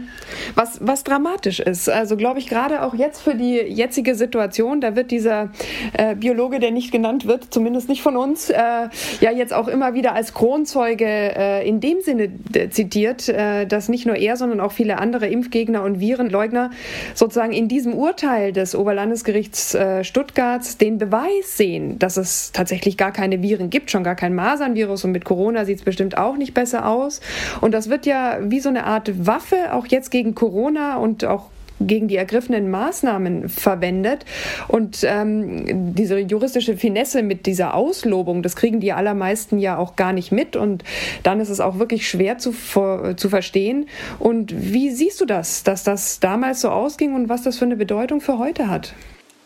B: was, was dramatisch ist. Also glaube ich gerade auch jetzt für die jetzige Situation, da wird dieser äh, Biologe, der nicht genannt wird, zumindest nicht von uns, äh, ja jetzt auch immer wieder als Kronzeuge äh, in dem Sinne zitiert, äh, dass nicht nur er, sondern auch viele andere Impfgegner und Virenleugner sozusagen in diesem Urteil des Oberlandesgerichts äh, Stuttgarts den Beweis sehen, dass es tatsächlich gar keine Viren gibt, schon gar kein Masernvirus und mit Corona sieht es bestimmt auch nicht besser aus. Und das wird ja wie so eine Art Waffe auch jetzt gegen Corona und auch gegen die ergriffenen Maßnahmen verwendet. Und ähm, diese juristische Finesse mit dieser Auslobung, das kriegen die allermeisten ja auch gar nicht mit. Und dann ist es auch wirklich schwer zu, zu verstehen. Und wie siehst du das, dass das damals so ausging und was das für eine Bedeutung für heute hat?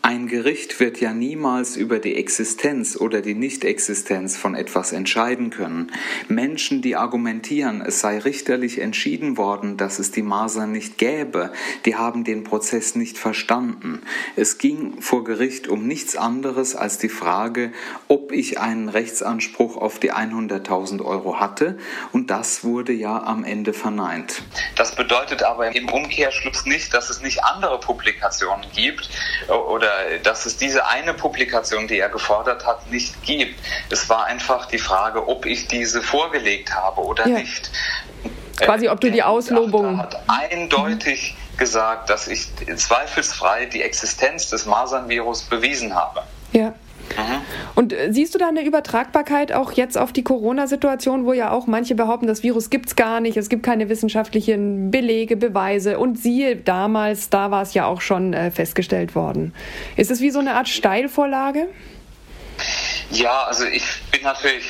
E: Ein Gericht wird ja niemals über die Existenz oder die Nichtexistenz von etwas entscheiden können. Menschen, die argumentieren, es sei richterlich entschieden worden, dass es die Masern nicht gäbe, die haben den Prozess nicht verstanden. Es ging vor Gericht um nichts anderes als die Frage, ob ich einen Rechtsanspruch auf die 100.000 Euro hatte und das wurde ja am Ende verneint.
D: Das bedeutet aber im Umkehrschluss nicht, dass es nicht andere Publikationen gibt oder dass es diese eine Publikation, die er gefordert hat, nicht gibt. Es war einfach die Frage, ob ich diese vorgelegt habe oder ja. nicht.
B: Quasi, ob du die Auslobung.
D: hat eindeutig mhm. gesagt, dass ich zweifelsfrei die Existenz des Masernvirus bewiesen habe.
B: Ja. Und äh, siehst du da eine Übertragbarkeit auch jetzt auf die Corona-Situation, wo ja auch manche behaupten, das Virus gibt es gar nicht, es gibt keine wissenschaftlichen Belege, Beweise und siehe, damals, da war es ja auch schon äh, festgestellt worden. Ist es wie so eine Art Steilvorlage?
D: Ja, also ich bin natürlich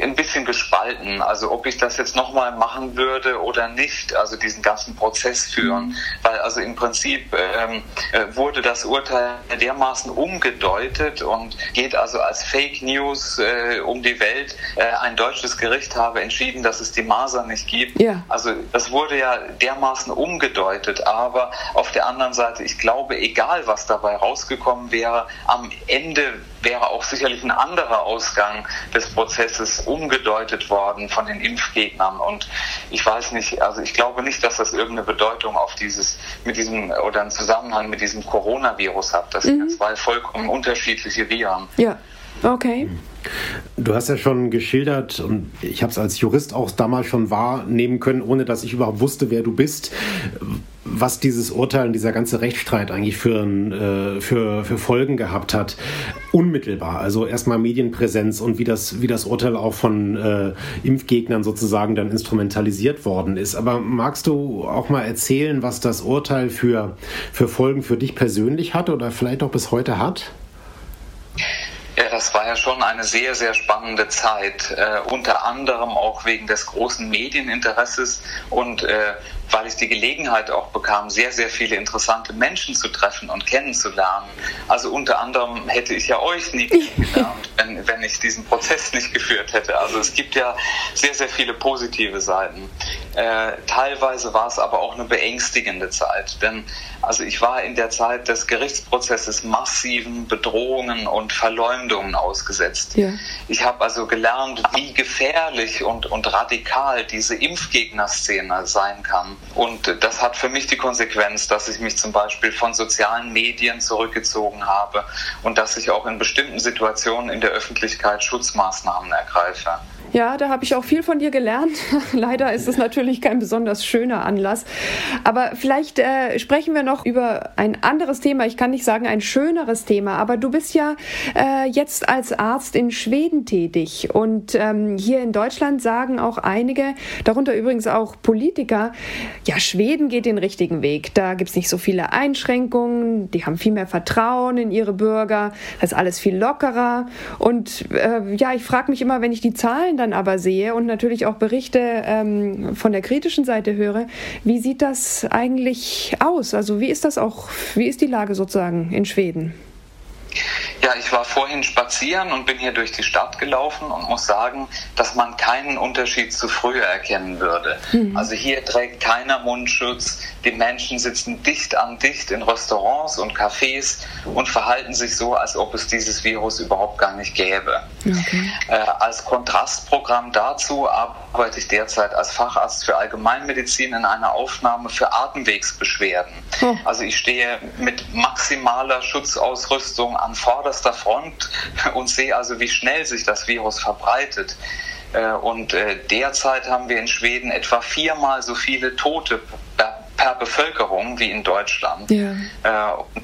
D: ein bisschen gespalten. Also ob ich das jetzt nochmal machen würde oder nicht, also diesen ganzen Prozess führen. Mhm. Weil also im Prinzip ähm, äh, wurde das Urteil dermaßen umgedeutet und geht also als Fake News äh, um die Welt. Äh, ein deutsches Gericht habe entschieden, dass es die Masern nicht gibt. Ja. Also das wurde ja dermaßen umgedeutet. Aber auf der anderen Seite, ich glaube, egal was dabei rausgekommen wäre, am Ende wäre auch sicherlich ein anderer Ausgang des Prozesses umgedeutet worden von den Impfgegnern. Und ich weiß nicht, also ich glaube nicht, dass das irgendeine Bedeutung auf dieses, mit diesem oder einen Zusammenhang mit diesem Coronavirus hat. Das mhm. sind zwei vollkommen unterschiedliche Viren.
B: Ja, okay.
C: Du hast ja schon geschildert und ich habe es als Jurist auch damals schon wahrnehmen können, ohne dass ich überhaupt wusste, wer du bist, was dieses Urteil und dieser ganze Rechtsstreit eigentlich für, äh, für, für Folgen gehabt hat. Unmittelbar, also erstmal Medienpräsenz und wie das, wie das Urteil auch von äh, Impfgegnern sozusagen dann instrumentalisiert worden ist. Aber magst du auch mal erzählen, was das Urteil für, für Folgen für dich persönlich hat oder vielleicht auch bis heute hat?
D: Ja, das war ja schon eine sehr, sehr spannende Zeit, äh, unter anderem auch wegen des großen Medieninteresses und äh, weil ich die Gelegenheit auch bekam, sehr, sehr viele interessante Menschen zu treffen und kennenzulernen. Also unter anderem hätte ich ja euch nie kennengelernt, wenn, wenn ich diesen Prozess nicht geführt hätte. Also es gibt ja sehr, sehr viele positive Seiten. Äh, teilweise war es aber auch eine beängstigende Zeit, denn also ich war in der Zeit des Gerichtsprozesses massiven Bedrohungen und Verleumdungen ausgesetzt. Ja. Ich habe also gelernt, wie gefährlich und, und radikal diese Impfgegnerszene sein kann. Und das hat für mich die Konsequenz, dass ich mich zum Beispiel von sozialen Medien zurückgezogen habe und dass ich auch in bestimmten Situationen in der Öffentlichkeit Schutzmaßnahmen ergreife.
B: Ja, da habe ich auch viel von dir gelernt. Leider ist es natürlich kein besonders schöner Anlass. Aber vielleicht äh, sprechen wir noch über ein anderes Thema. Ich kann nicht sagen ein schöneres Thema, aber du bist ja äh, jetzt als Arzt in Schweden tätig. Und ähm, hier in Deutschland sagen auch einige, darunter übrigens auch Politiker, ja, Schweden geht den richtigen Weg. Da gibt es nicht so viele Einschränkungen, die haben viel mehr Vertrauen in ihre Bürger, das ist alles viel lockerer. Und äh, ja, ich frage mich immer, wenn ich die Zahlen dann aber sehe und natürlich auch Berichte ähm, von der kritischen Seite höre, wie sieht das eigentlich aus? Also wie ist das auch, wie ist die Lage sozusagen in Schweden?
D: Ja, ich war vorhin spazieren und bin hier durch die Stadt gelaufen und muss sagen, dass man keinen Unterschied zu früher erkennen würde. Mhm. Also hier trägt keiner Mundschutz, die Menschen sitzen dicht an dicht in Restaurants und Cafés und verhalten sich so, als ob es dieses Virus überhaupt gar nicht gäbe. Okay. Äh, als Kontrastprogramm dazu arbeite ich derzeit als Facharzt für Allgemeinmedizin in einer Aufnahme für Atemwegsbeschwerden. Oh. Also ich stehe mit maximaler Schutzausrüstung an vorderster Front und sehe also, wie schnell sich das Virus verbreitet. Äh, und äh, derzeit haben wir in Schweden etwa viermal so viele Tote per Bevölkerung wie in Deutschland. Ja.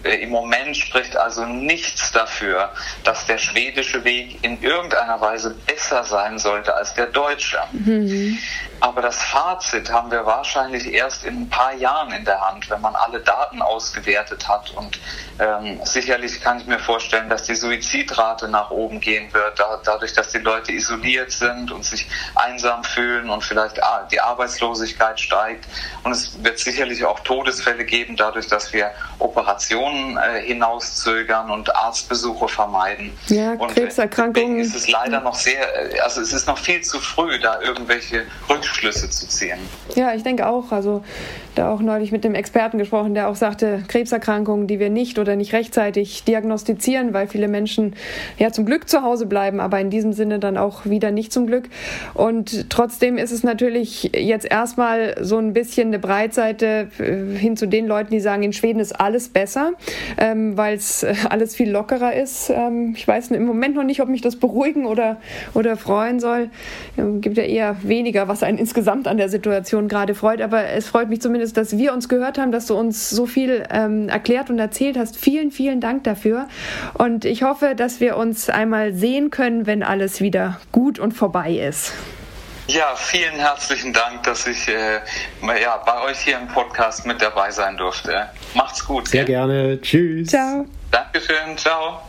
D: Äh, Im Moment spricht also nichts dafür, dass der schwedische Weg in irgendeiner Weise besser sein sollte als der deutsche. Mhm. Aber das Fazit haben wir wahrscheinlich erst in ein paar Jahren in der Hand, wenn man alle Daten ausgewertet hat. Und ähm, sicherlich kann ich mir vorstellen, dass die Suizidrate nach oben gehen wird, da, dadurch, dass die Leute isoliert sind und sich einsam fühlen und vielleicht die Arbeitslosigkeit steigt. Und es wird sicherlich auch Todesfälle geben, dadurch, dass wir Operationen äh, hinauszögern und Arztbesuche vermeiden.
B: Ja,
D: und
B: Krebserkrankungen.
D: ist es leider noch sehr, äh, also es ist noch viel zu früh, da irgendwelche Rückschlüsse Rückschlüsse zu ziehen.
B: Ja, ich denke auch. Also da auch neulich mit dem Experten gesprochen, der auch sagte, Krebserkrankungen, die wir nicht oder nicht rechtzeitig diagnostizieren, weil viele Menschen ja zum Glück zu Hause bleiben, aber in diesem Sinne dann auch wieder nicht zum Glück. Und trotzdem ist es natürlich jetzt erstmal so ein bisschen eine Breitseite äh, hin zu den Leuten, die sagen, in Schweden ist alles besser, ähm, weil es äh, alles viel lockerer ist. Ähm, ich weiß im Moment noch nicht, ob mich das beruhigen oder, oder freuen soll. Es gibt ja eher weniger, was einen insgesamt an der Situation gerade freut, aber es freut mich zumindest, dass wir uns gehört haben, dass du uns so viel ähm, erklärt und erzählt hast. Vielen, vielen Dank dafür. Und ich hoffe, dass wir uns einmal sehen können, wenn alles wieder gut und vorbei ist.
D: Ja, vielen herzlichen Dank, dass ich äh, ja, bei euch hier im Podcast mit dabei sein durfte. Macht's gut.
C: Sehr ja. gerne. Tschüss.
B: Ciao.
D: Dankeschön. Ciao.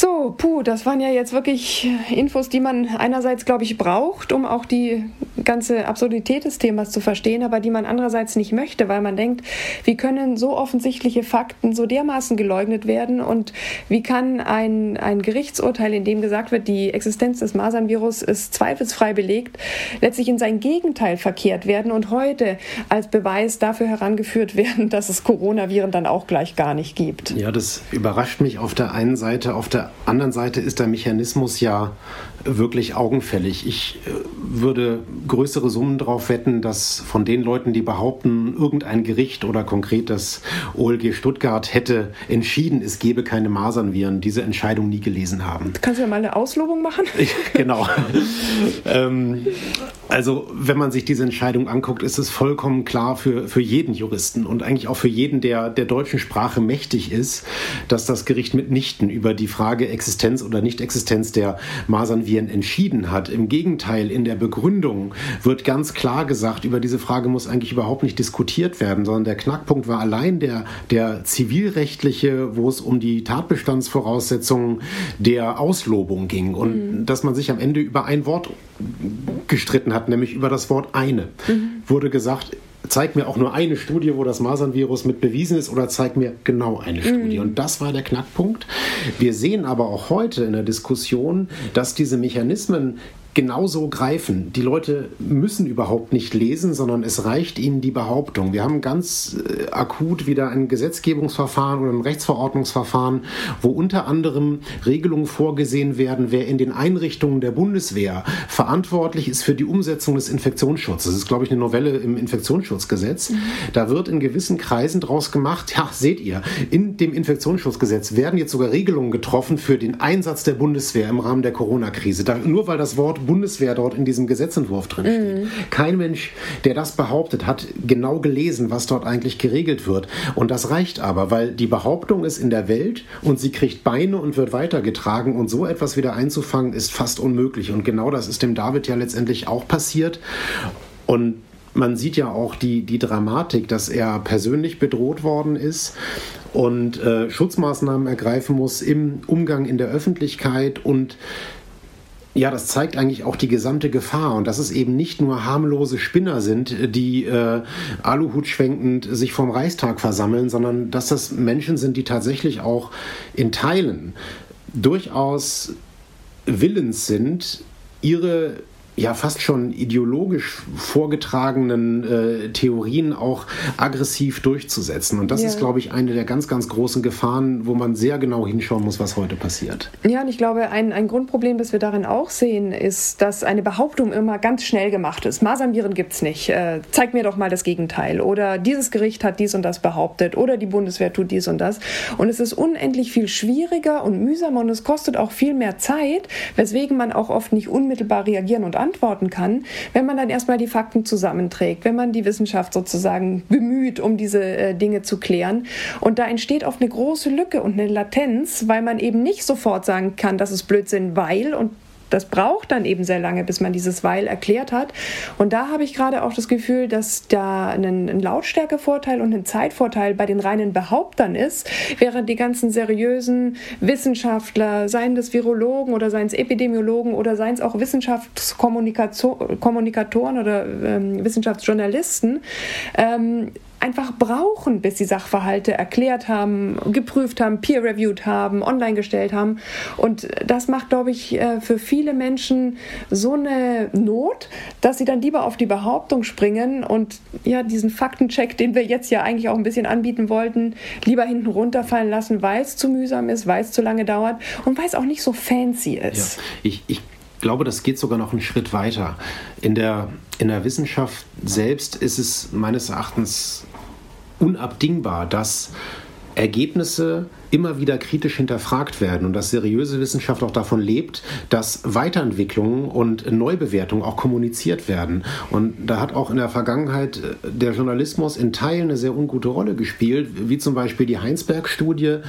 B: So, puh, das waren ja jetzt wirklich Infos, die man einerseits, glaube ich, braucht, um auch die ganze Absurdität des Themas zu verstehen, aber die man andererseits nicht möchte, weil man denkt, wie können so offensichtliche Fakten so dermaßen geleugnet werden und wie kann ein, ein Gerichtsurteil, in dem gesagt wird, die Existenz des Masernvirus ist zweifelsfrei belegt, letztlich in sein Gegenteil verkehrt werden und heute als Beweis dafür herangeführt werden, dass es Coronaviren dann auch gleich gar nicht gibt.
C: Ja, das überrascht mich auf der einen Seite, auf der anderen Seite ist der Mechanismus ja wirklich augenfällig. Ich äh, würde größere Summen darauf wetten, dass von den Leuten, die behaupten, irgendein Gericht oder konkret das OLG Stuttgart hätte entschieden, es gebe keine Masernviren, diese Entscheidung nie gelesen haben.
B: Kannst du ja mal eine Auslobung machen?
C: genau. ähm, also, wenn man sich diese Entscheidung anguckt, ist es vollkommen klar für, für jeden Juristen und eigentlich auch für jeden, der der deutschen Sprache mächtig ist, dass das Gericht mitnichten über die Frage Existenz oder Nicht-Existenz der Masernviren entschieden hat. Im Gegenteil, in der Begründung wird ganz klar gesagt, über diese Frage muss eigentlich überhaupt nicht diskutiert werden, sondern der Knackpunkt war allein der, der zivilrechtliche, wo es um die Tatbestandsvoraussetzungen der Auslobung ging und mhm. dass man sich am Ende über ein Wort gestritten hat, nämlich über das Wort eine. Mhm. Wurde gesagt, zeig mir auch nur eine Studie, wo das Masernvirus mit bewiesen ist oder zeig mir genau eine Studie. Mhm. Und das war der Knackpunkt. Wir sehen aber auch heute in der Diskussion, dass diese Mechanismen genauso greifen. Die Leute müssen überhaupt nicht lesen, sondern es reicht ihnen die Behauptung. Wir haben ganz äh, akut wieder ein Gesetzgebungsverfahren oder ein Rechtsverordnungsverfahren, wo unter anderem Regelungen vorgesehen werden, wer in den Einrichtungen der Bundeswehr verantwortlich ist für die Umsetzung des Infektionsschutzes. Das ist, glaube ich, eine Novelle im Infektionsschutzgesetz. Mhm. Da wird in gewissen Kreisen draus gemacht, ja, seht ihr, in dem Infektionsschutzgesetz werden jetzt sogar Regelungen getroffen für den Einsatz der Bundeswehr im Rahmen der Corona-Krise. Nur weil das Wort Bundeswehr dort in diesem Gesetzentwurf drin steht. Mhm. Kein Mensch, der das behauptet, hat genau gelesen, was dort eigentlich geregelt wird. Und das reicht aber, weil die Behauptung ist in der Welt und sie kriegt Beine und wird weitergetragen und so etwas wieder einzufangen ist fast unmöglich. Und genau das ist dem David ja letztendlich auch passiert. Und man sieht ja auch die, die Dramatik, dass er persönlich bedroht worden ist und äh, Schutzmaßnahmen ergreifen muss im Umgang in der Öffentlichkeit und ja, das zeigt eigentlich auch die gesamte Gefahr. Und dass es eben nicht nur harmlose Spinner sind, die äh, Aluhut schwenkend sich vom Reichstag versammeln, sondern dass das Menschen sind, die tatsächlich auch in Teilen durchaus willens sind, ihre ja fast schon ideologisch vorgetragenen äh, Theorien auch aggressiv durchzusetzen. Und das ja. ist, glaube ich, eine der ganz, ganz großen Gefahren, wo man sehr genau hinschauen muss, was heute passiert.
B: Ja, und ich glaube, ein, ein Grundproblem, das wir darin auch sehen, ist, dass eine Behauptung immer ganz schnell gemacht ist. Masernviren gibt es nicht. Äh, zeig mir doch mal das Gegenteil. Oder dieses Gericht hat dies und das behauptet. Oder die Bundeswehr tut dies und das. Und es ist unendlich viel schwieriger und mühsamer und es kostet auch viel mehr Zeit, weswegen man auch oft nicht unmittelbar reagieren und antworten beantworten kann, wenn man dann erstmal die Fakten zusammenträgt, wenn man die Wissenschaft sozusagen bemüht, um diese äh, Dinge zu klären. Und da entsteht oft eine große Lücke und eine Latenz, weil man eben nicht sofort sagen kann, das ist Blödsinn, weil und das braucht dann eben sehr lange, bis man dieses Weil erklärt hat. Und da habe ich gerade auch das Gefühl, dass da ein, ein Lautstärkevorteil und ein Zeitvorteil bei den reinen Behauptern ist, während die ganzen seriösen Wissenschaftler, seien das Virologen oder seien es Epidemiologen oder seien es auch Wissenschaftskommunikatoren oder ähm, Wissenschaftsjournalisten, ähm, einfach brauchen, bis sie Sachverhalte erklärt haben, geprüft haben, peer-reviewed haben, online gestellt haben. Und das macht, glaube ich, äh, für viele Menschen so eine Not, dass sie dann lieber auf die Behauptung springen und ja, diesen Faktencheck, den wir jetzt ja eigentlich auch ein bisschen anbieten wollten, lieber hinten runterfallen lassen, weil es zu mühsam ist, weil es zu lange dauert und weil es auch nicht so fancy ist.
C: Ja, ich, ich glaube, das geht sogar noch einen Schritt weiter. In der, in der Wissenschaft selbst ist es meines Erachtens unabdingbar, dass Ergebnisse immer wieder kritisch hinterfragt werden und dass seriöse Wissenschaft auch davon lebt, dass Weiterentwicklungen und Neubewertungen auch kommuniziert werden. Und da hat auch in der Vergangenheit äh, der Journalismus in Teilen eine sehr ungute Rolle gespielt, wie zum Beispiel die Heinsberg-Studie, äh,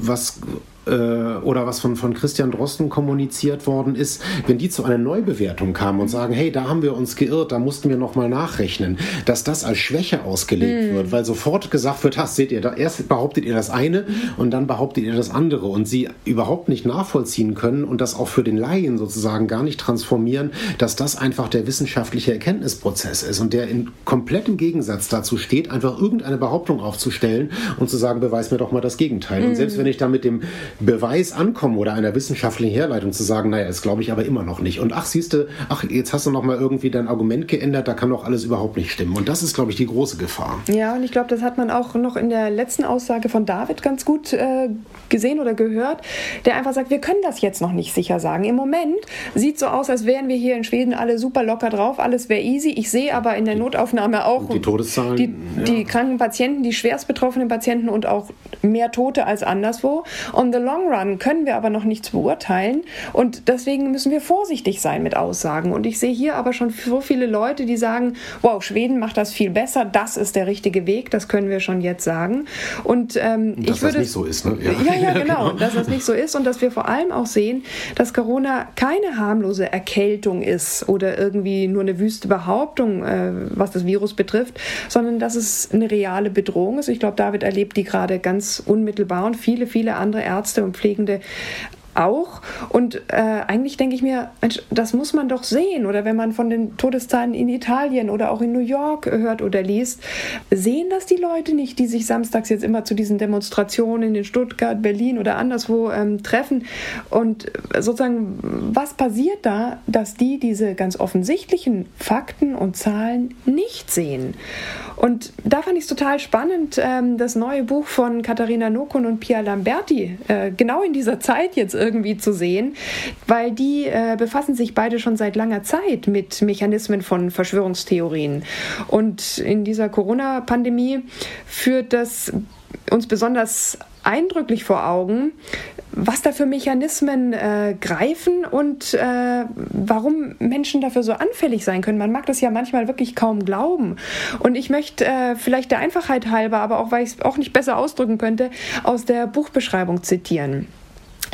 C: was äh, oder was von, von Christian Drosten kommuniziert worden ist, wenn die zu einer Neubewertung kamen und sagen, hey, da haben wir uns geirrt, da mussten wir nochmal nachrechnen, dass das als Schwäche ausgelegt mhm. wird, weil sofort gesagt wird, hast, seht ihr, da, erst behauptet ihr das eine und dann behauptet ihr das andere und sie überhaupt nicht nachvollziehen können und das auch für den Laien sozusagen gar nicht transformieren, dass das einfach der wissenschaftliche Erkenntnisprozess ist und der in komplettem Gegensatz dazu steht, einfach irgendeine Behauptung aufzustellen und zu sagen, beweis mir doch mal das Gegenteil. Mhm. Und selbst wenn ich da mit dem Beweis ankommen oder einer wissenschaftlichen Herleitung zu sagen, naja, das glaube ich aber immer noch nicht. Und ach, siehst du, ach, jetzt hast du noch mal irgendwie dein Argument geändert, da kann doch alles überhaupt nicht stimmen. Und das ist, glaube ich, die große Gefahr.
B: Ja, und ich glaube, das hat man auch noch in der letzten Aussage von David ganz gut äh, gesehen oder gehört, der einfach sagt, wir können das jetzt noch nicht sicher sagen. Im Moment sieht so aus, als wären wir hier in Schweden alle super locker drauf, alles wäre easy. Ich sehe aber in der Notaufnahme auch
C: die Todeszahlen,
B: die, ja. die kranken Patienten, die schwerst betroffenen Patienten und auch mehr Tote als anderswo. On the long run können wir aber noch nichts beurteilen und deswegen müssen wir vorsichtig sein mit Aussagen. Und ich sehe hier aber schon so viele Leute, die sagen, wow, Schweden macht das viel besser, das ist der richtige Weg, das können wir schon jetzt sagen. Und ähm,
C: dass
B: ich würde,
C: das nicht so ist, ne?
B: Ja, ja, ja genau, dass das nicht so ist und dass wir vor allem auch sehen, dass Corona keine harmlose Erkältung ist oder irgendwie nur eine wüste Behauptung, äh, was das Virus betrifft, sondern dass es eine reale Bedrohung ist. Ich glaube, David erlebt die gerade ganz unmittelbar und viele, viele andere Ärzte Ärzte und Pflegende auch. Und äh, eigentlich denke ich mir, das muss man doch sehen. Oder wenn man von den Todeszahlen in Italien oder auch in New York hört oder liest, sehen das die Leute nicht, die sich samstags jetzt immer zu diesen Demonstrationen in Stuttgart, Berlin oder anderswo ähm, treffen. Und sozusagen, was passiert da, dass die diese ganz offensichtlichen Fakten und Zahlen nicht sehen? Und da fand ich es total spannend, ähm, das neue Buch von Katharina Nokun und Pia Lamberti, äh, genau in dieser Zeit jetzt irgendwie zu sehen, weil die äh, befassen sich beide schon seit langer Zeit mit Mechanismen von Verschwörungstheorien. Und in dieser Corona-Pandemie führt das uns besonders eindrücklich vor Augen, was da für Mechanismen äh, greifen und äh, warum Menschen dafür so anfällig sein können. Man mag das ja manchmal wirklich kaum glauben. Und ich möchte äh, vielleicht der Einfachheit halber, aber auch weil ich es auch nicht besser ausdrücken könnte, aus der Buchbeschreibung zitieren.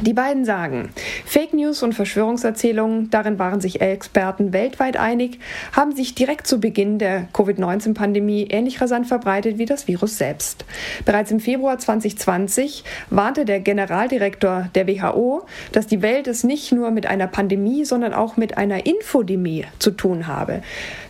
B: Die beiden sagen, Fake News und Verschwörungserzählungen, darin waren sich Experten weltweit einig, haben sich direkt zu Beginn der Covid-19-Pandemie ähnlich rasant verbreitet wie das Virus selbst. Bereits im Februar 2020 warnte der Generaldirektor der WHO, dass die Welt es nicht nur mit einer Pandemie, sondern auch mit einer Infodemie zu tun habe.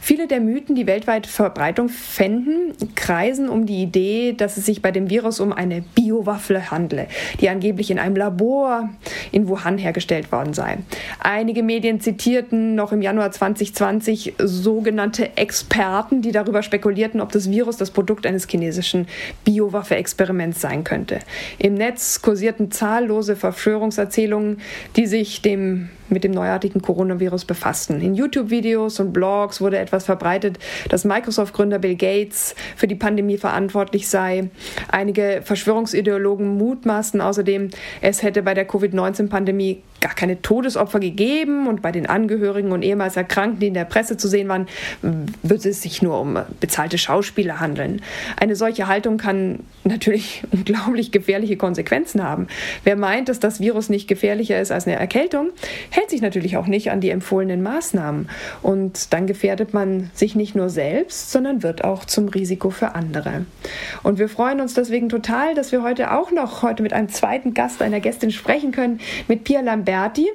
B: Viele der Mythen, die weltweit Verbreitung fänden, kreisen um die Idee, dass es sich bei dem Virus um eine Biowaffe handle, die angeblich in einem Labor in Wuhan hergestellt worden sei. Einige Medien zitierten noch im Januar 2020 sogenannte Experten, die darüber spekulierten, ob das Virus das Produkt eines chinesischen Biowaffe-Experiments sein könnte. Im Netz kursierten zahllose Verschwörungserzählungen, die sich dem mit dem neuartigen Coronavirus befassten. In YouTube-Videos und Blogs wurde etwas verbreitet, dass Microsoft-Gründer Bill Gates für die Pandemie verantwortlich sei. Einige Verschwörungsideologen mutmaßten außerdem, es hätte bei der Covid-19-Pandemie gar keine Todesopfer gegeben und bei den Angehörigen und ehemals Erkrankten, die in der Presse zu sehen waren, wird es sich nur um bezahlte Schauspieler handeln. Eine solche Haltung kann natürlich unglaublich gefährliche Konsequenzen haben. Wer meint, dass das Virus nicht gefährlicher ist als eine Erkältung, hält sich natürlich auch nicht an die empfohlenen Maßnahmen. Und dann gefährdet man sich nicht nur selbst, sondern wird auch zum Risiko für andere. Und wir freuen uns deswegen total, dass wir heute auch noch heute mit einem zweiten Gast, einer Gästin sprechen können, mit Pia Lamberti.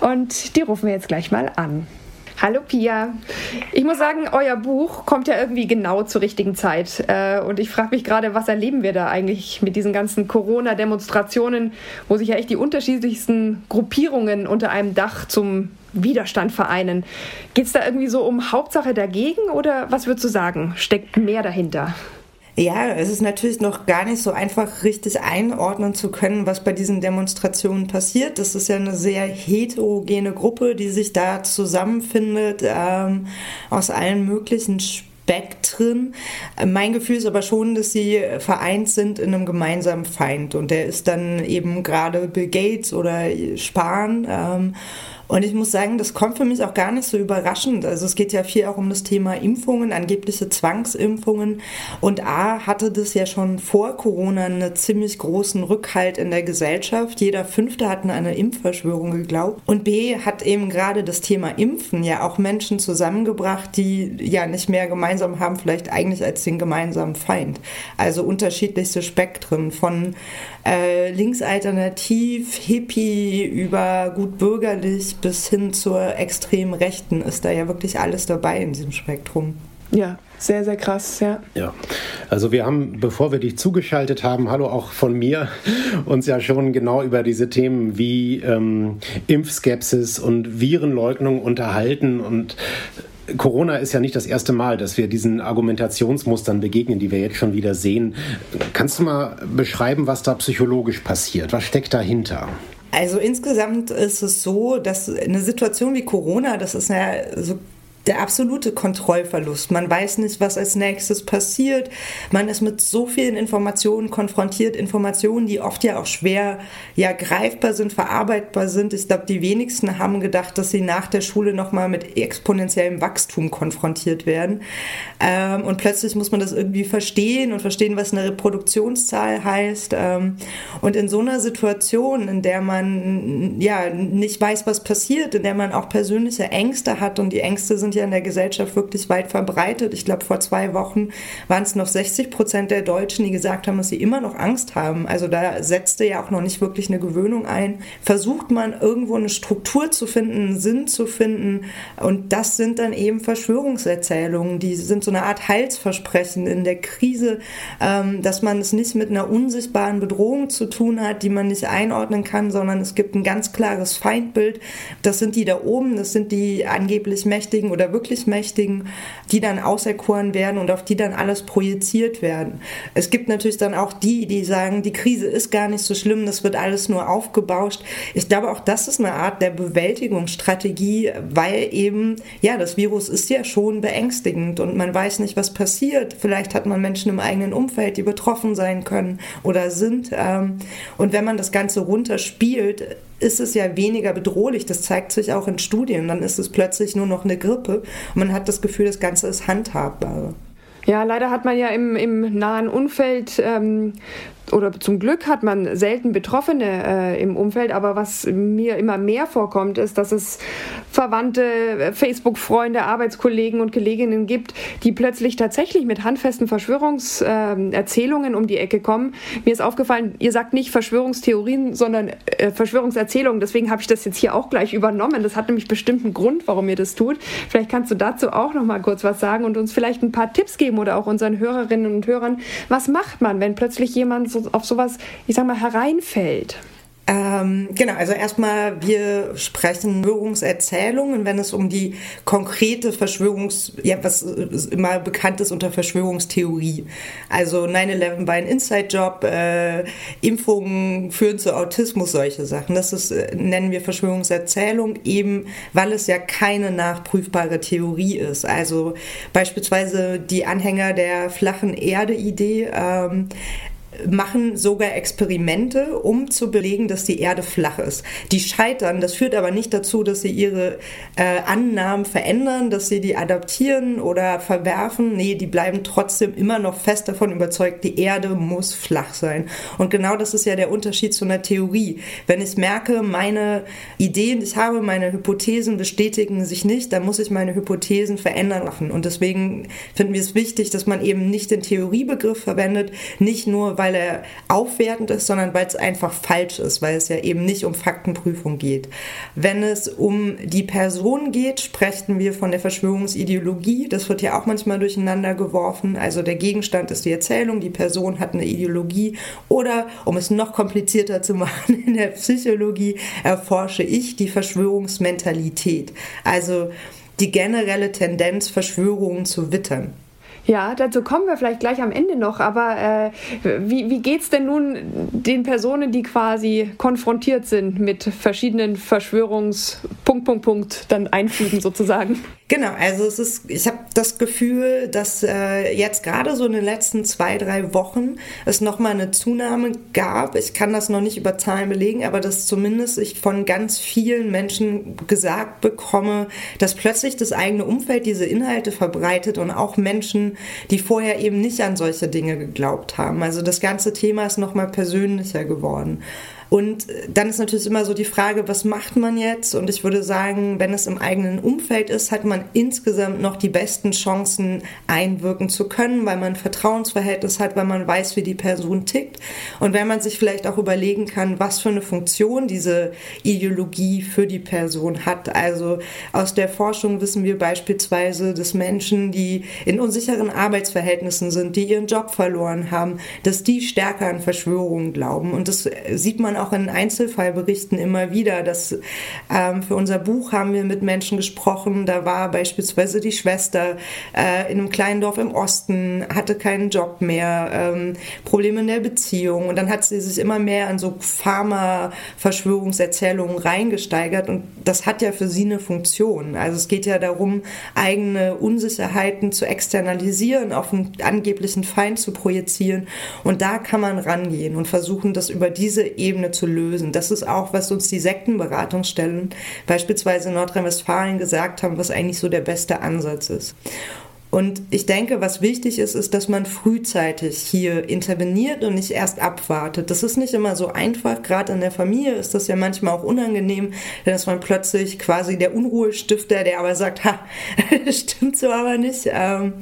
B: Und die rufen wir jetzt gleich mal an. Hallo Pia. Ich muss sagen, euer Buch kommt ja irgendwie genau zur richtigen Zeit. Äh, und ich frage mich gerade, was erleben wir da eigentlich mit diesen ganzen Corona-Demonstrationen, wo sich ja echt die unterschiedlichsten Gruppierungen unter einem Dach zum Widerstand vereinen. Geht es da irgendwie so um Hauptsache dagegen oder was würdest du sagen? Steckt mehr dahinter?
F: Ja, es ist natürlich noch gar nicht so einfach richtig einordnen zu können, was bei diesen Demonstrationen passiert. Das ist ja eine sehr heterogene Gruppe, die sich da zusammenfindet ähm, aus allen möglichen Spektren. Mein Gefühl ist aber schon, dass sie vereint sind in einem gemeinsamen Feind und der ist dann eben gerade Bill Gates oder Spahn. Ähm, und ich muss sagen, das kommt für mich auch gar nicht so überraschend. Also es geht ja viel auch um das Thema Impfungen, angebliche Zwangsimpfungen. Und A hatte das ja schon vor Corona einen ziemlich großen Rückhalt in der Gesellschaft. Jeder Fünfte hat an eine Impfverschwörung geglaubt. Und B hat eben gerade das Thema Impfen ja auch Menschen zusammengebracht, die ja nicht mehr gemeinsam haben, vielleicht eigentlich als den gemeinsamen Feind. Also unterschiedlichste Spektren von äh, linksalternativ, hippie über gut bürgerlich bis hin zur extremen Rechten ist da ja wirklich alles dabei in diesem Spektrum.
B: Ja, sehr, sehr krass, ja.
C: Ja, also wir haben, bevor wir dich zugeschaltet haben, hallo auch von mir, uns ja schon genau über diese Themen wie ähm, Impfskepsis und Virenleugnung unterhalten und Corona ist ja nicht das erste Mal, dass wir diesen Argumentationsmustern begegnen, die wir jetzt schon wieder sehen. Kannst du mal beschreiben, was da psychologisch passiert? Was steckt dahinter?
F: Also insgesamt ist es so, dass eine Situation wie Corona, das ist ja so der absolute Kontrollverlust. Man weiß nicht, was als nächstes passiert. Man ist mit so vielen Informationen konfrontiert, Informationen, die oft ja auch schwer ja greifbar sind, verarbeitbar sind. Ich glaube, die wenigsten haben gedacht, dass sie nach der Schule nochmal mit exponentiellem Wachstum konfrontiert werden. Ähm, und plötzlich muss man das irgendwie verstehen und verstehen, was eine Reproduktionszahl heißt. Ähm, und in so einer Situation, in der man ja nicht weiß, was passiert, in der man auch persönliche Ängste hat und die Ängste sind sind ja in der Gesellschaft wirklich weit verbreitet. Ich glaube, vor zwei Wochen waren es noch 60 Prozent der Deutschen, die gesagt haben, dass sie immer noch Angst haben. Also da setzte ja auch noch nicht wirklich eine Gewöhnung ein. Versucht man irgendwo eine Struktur zu finden, einen Sinn zu finden. Und das sind dann eben Verschwörungserzählungen. Die sind so eine Art Heilsversprechen in der Krise, ähm, dass man es nicht mit einer unsichtbaren Bedrohung zu tun hat, die man nicht einordnen kann, sondern es gibt ein ganz klares Feindbild. Das sind die da oben, das sind die angeblich Mächtigen oder oder wirklich Mächtigen, die dann auserkoren werden und auf die dann alles projiziert werden. Es gibt natürlich dann auch die, die sagen, die Krise ist gar nicht so schlimm, das wird alles nur aufgebauscht. Ich glaube, auch das ist eine Art der Bewältigungsstrategie, weil eben, ja, das Virus ist ja schon beängstigend und man weiß nicht, was passiert. Vielleicht hat man Menschen im eigenen Umfeld, die betroffen sein können oder sind. Ähm, und wenn man das Ganze runterspielt, ist es ja weniger bedrohlich. Das zeigt sich auch in Studien. Dann ist es plötzlich nur noch eine Grippe man hat das Gefühl, das Ganze ist handhabbar.
B: Ja, leider hat man ja im, im nahen Umfeld ähm, oder zum Glück hat man selten Betroffene äh, im Umfeld, aber was mir immer mehr vorkommt, ist, dass es Verwandte, äh, Facebook-Freunde, Arbeitskollegen und Kolleginnen gibt, die plötzlich tatsächlich mit handfesten Verschwörungserzählungen äh, um die Ecke kommen. Mir ist aufgefallen, ihr sagt nicht Verschwörungstheorien, sondern äh, Verschwörungserzählungen. Deswegen habe ich das jetzt hier auch gleich übernommen. Das hat nämlich bestimmt einen Grund, warum ihr das tut. Vielleicht kannst du dazu auch noch mal kurz was sagen und uns vielleicht ein paar Tipps geben oder auch unseren Hörerinnen und Hörern. Was macht man, wenn plötzlich jemand so auf sowas, ich sag mal, hereinfällt?
F: Ähm, genau, also erstmal, wir sprechen Verschwörungserzählungen, wenn es um die konkrete Verschwörungs-, ja, was immer bekannt ist unter Verschwörungstheorie. Also 9-11 war ein Inside-Job, äh, Impfungen führen zu Autismus, solche Sachen. Das ist, äh, nennen wir Verschwörungserzählung, eben weil es ja keine nachprüfbare Theorie ist. Also beispielsweise die Anhänger der flachen Erde-Idee, ähm, machen sogar Experimente, um zu belegen, dass die Erde flach ist. Die scheitern, das führt aber nicht dazu, dass sie ihre äh, Annahmen verändern, dass sie die adaptieren oder verwerfen. Nee, die bleiben trotzdem immer noch fest davon überzeugt, die Erde muss flach sein. Und genau das ist ja der Unterschied zu einer Theorie. Wenn ich merke, meine Ideen, die ich habe, meine Hypothesen bestätigen sich nicht, dann muss ich meine Hypothesen verändern machen. Und deswegen finden wir es wichtig, dass man eben nicht den Theoriebegriff verwendet, nicht nur, weil er aufwertend ist, sondern weil es einfach falsch ist, weil es ja eben nicht um Faktenprüfung geht. Wenn es um die Person geht, sprechen wir von der Verschwörungsideologie. Das wird ja auch manchmal durcheinander geworfen. Also der Gegenstand ist die Erzählung, die Person hat eine Ideologie. Oder, um es noch komplizierter zu machen, in der Psychologie erforsche ich die Verschwörungsmentalität. Also die generelle Tendenz, Verschwörungen zu wittern.
B: Ja, dazu kommen wir vielleicht gleich am Ende noch, aber äh, wie, wie geht es denn nun den Personen, die quasi konfrontiert sind mit verschiedenen Verschwörungs- Punkt, Punkt, Punkt dann einfügen sozusagen?
F: Genau, also es ist, ich habe das Gefühl, dass äh, jetzt gerade so in den letzten zwei, drei Wochen es nochmal eine Zunahme gab. Ich kann das noch nicht über Zahlen belegen, aber dass zumindest ich von ganz vielen Menschen gesagt bekomme, dass plötzlich das eigene Umfeld diese Inhalte verbreitet und auch Menschen, die vorher eben nicht an solche Dinge geglaubt haben. Also das ganze Thema ist nochmal persönlicher geworden. Und dann ist natürlich immer so die Frage, was macht man jetzt? Und ich würde sagen, wenn es im eigenen Umfeld ist, hat man insgesamt noch die besten Chancen, einwirken zu können, weil man ein Vertrauensverhältnis hat, weil man weiß, wie die Person tickt. Und wenn man sich vielleicht auch überlegen kann, was für eine Funktion diese Ideologie für die Person hat. Also aus der Forschung wissen wir beispielsweise, dass Menschen, die in unsicheren Arbeitsverhältnissen sind, die ihren Job verloren haben, dass die stärker an Verschwörungen glauben. Und das sieht man in Einzelfallberichten immer wieder. Dass, ähm, für unser Buch haben wir mit Menschen gesprochen. Da war beispielsweise die Schwester äh, in einem kleinen Dorf im Osten, hatte keinen Job mehr, ähm, Probleme in der Beziehung. Und dann hat sie sich immer mehr an so Pharma-Verschwörungserzählungen reingesteigert. Und das hat ja für sie eine Funktion. Also es geht ja darum, eigene Unsicherheiten zu externalisieren, auf einen angeblichen Feind zu projizieren. Und da kann man rangehen und versuchen, das über diese Ebene zu lösen. Das ist auch, was uns die Sektenberatungsstellen beispielsweise in Nordrhein-Westfalen gesagt haben, was eigentlich so der beste Ansatz ist. Und ich denke, was wichtig ist, ist, dass man frühzeitig hier interveniert und nicht erst abwartet. Das ist nicht immer so einfach. Gerade in der Familie ist das ja manchmal auch unangenehm, dass man plötzlich quasi der Unruhestifter, der aber sagt, ha, stimmt so aber nicht. Ähm,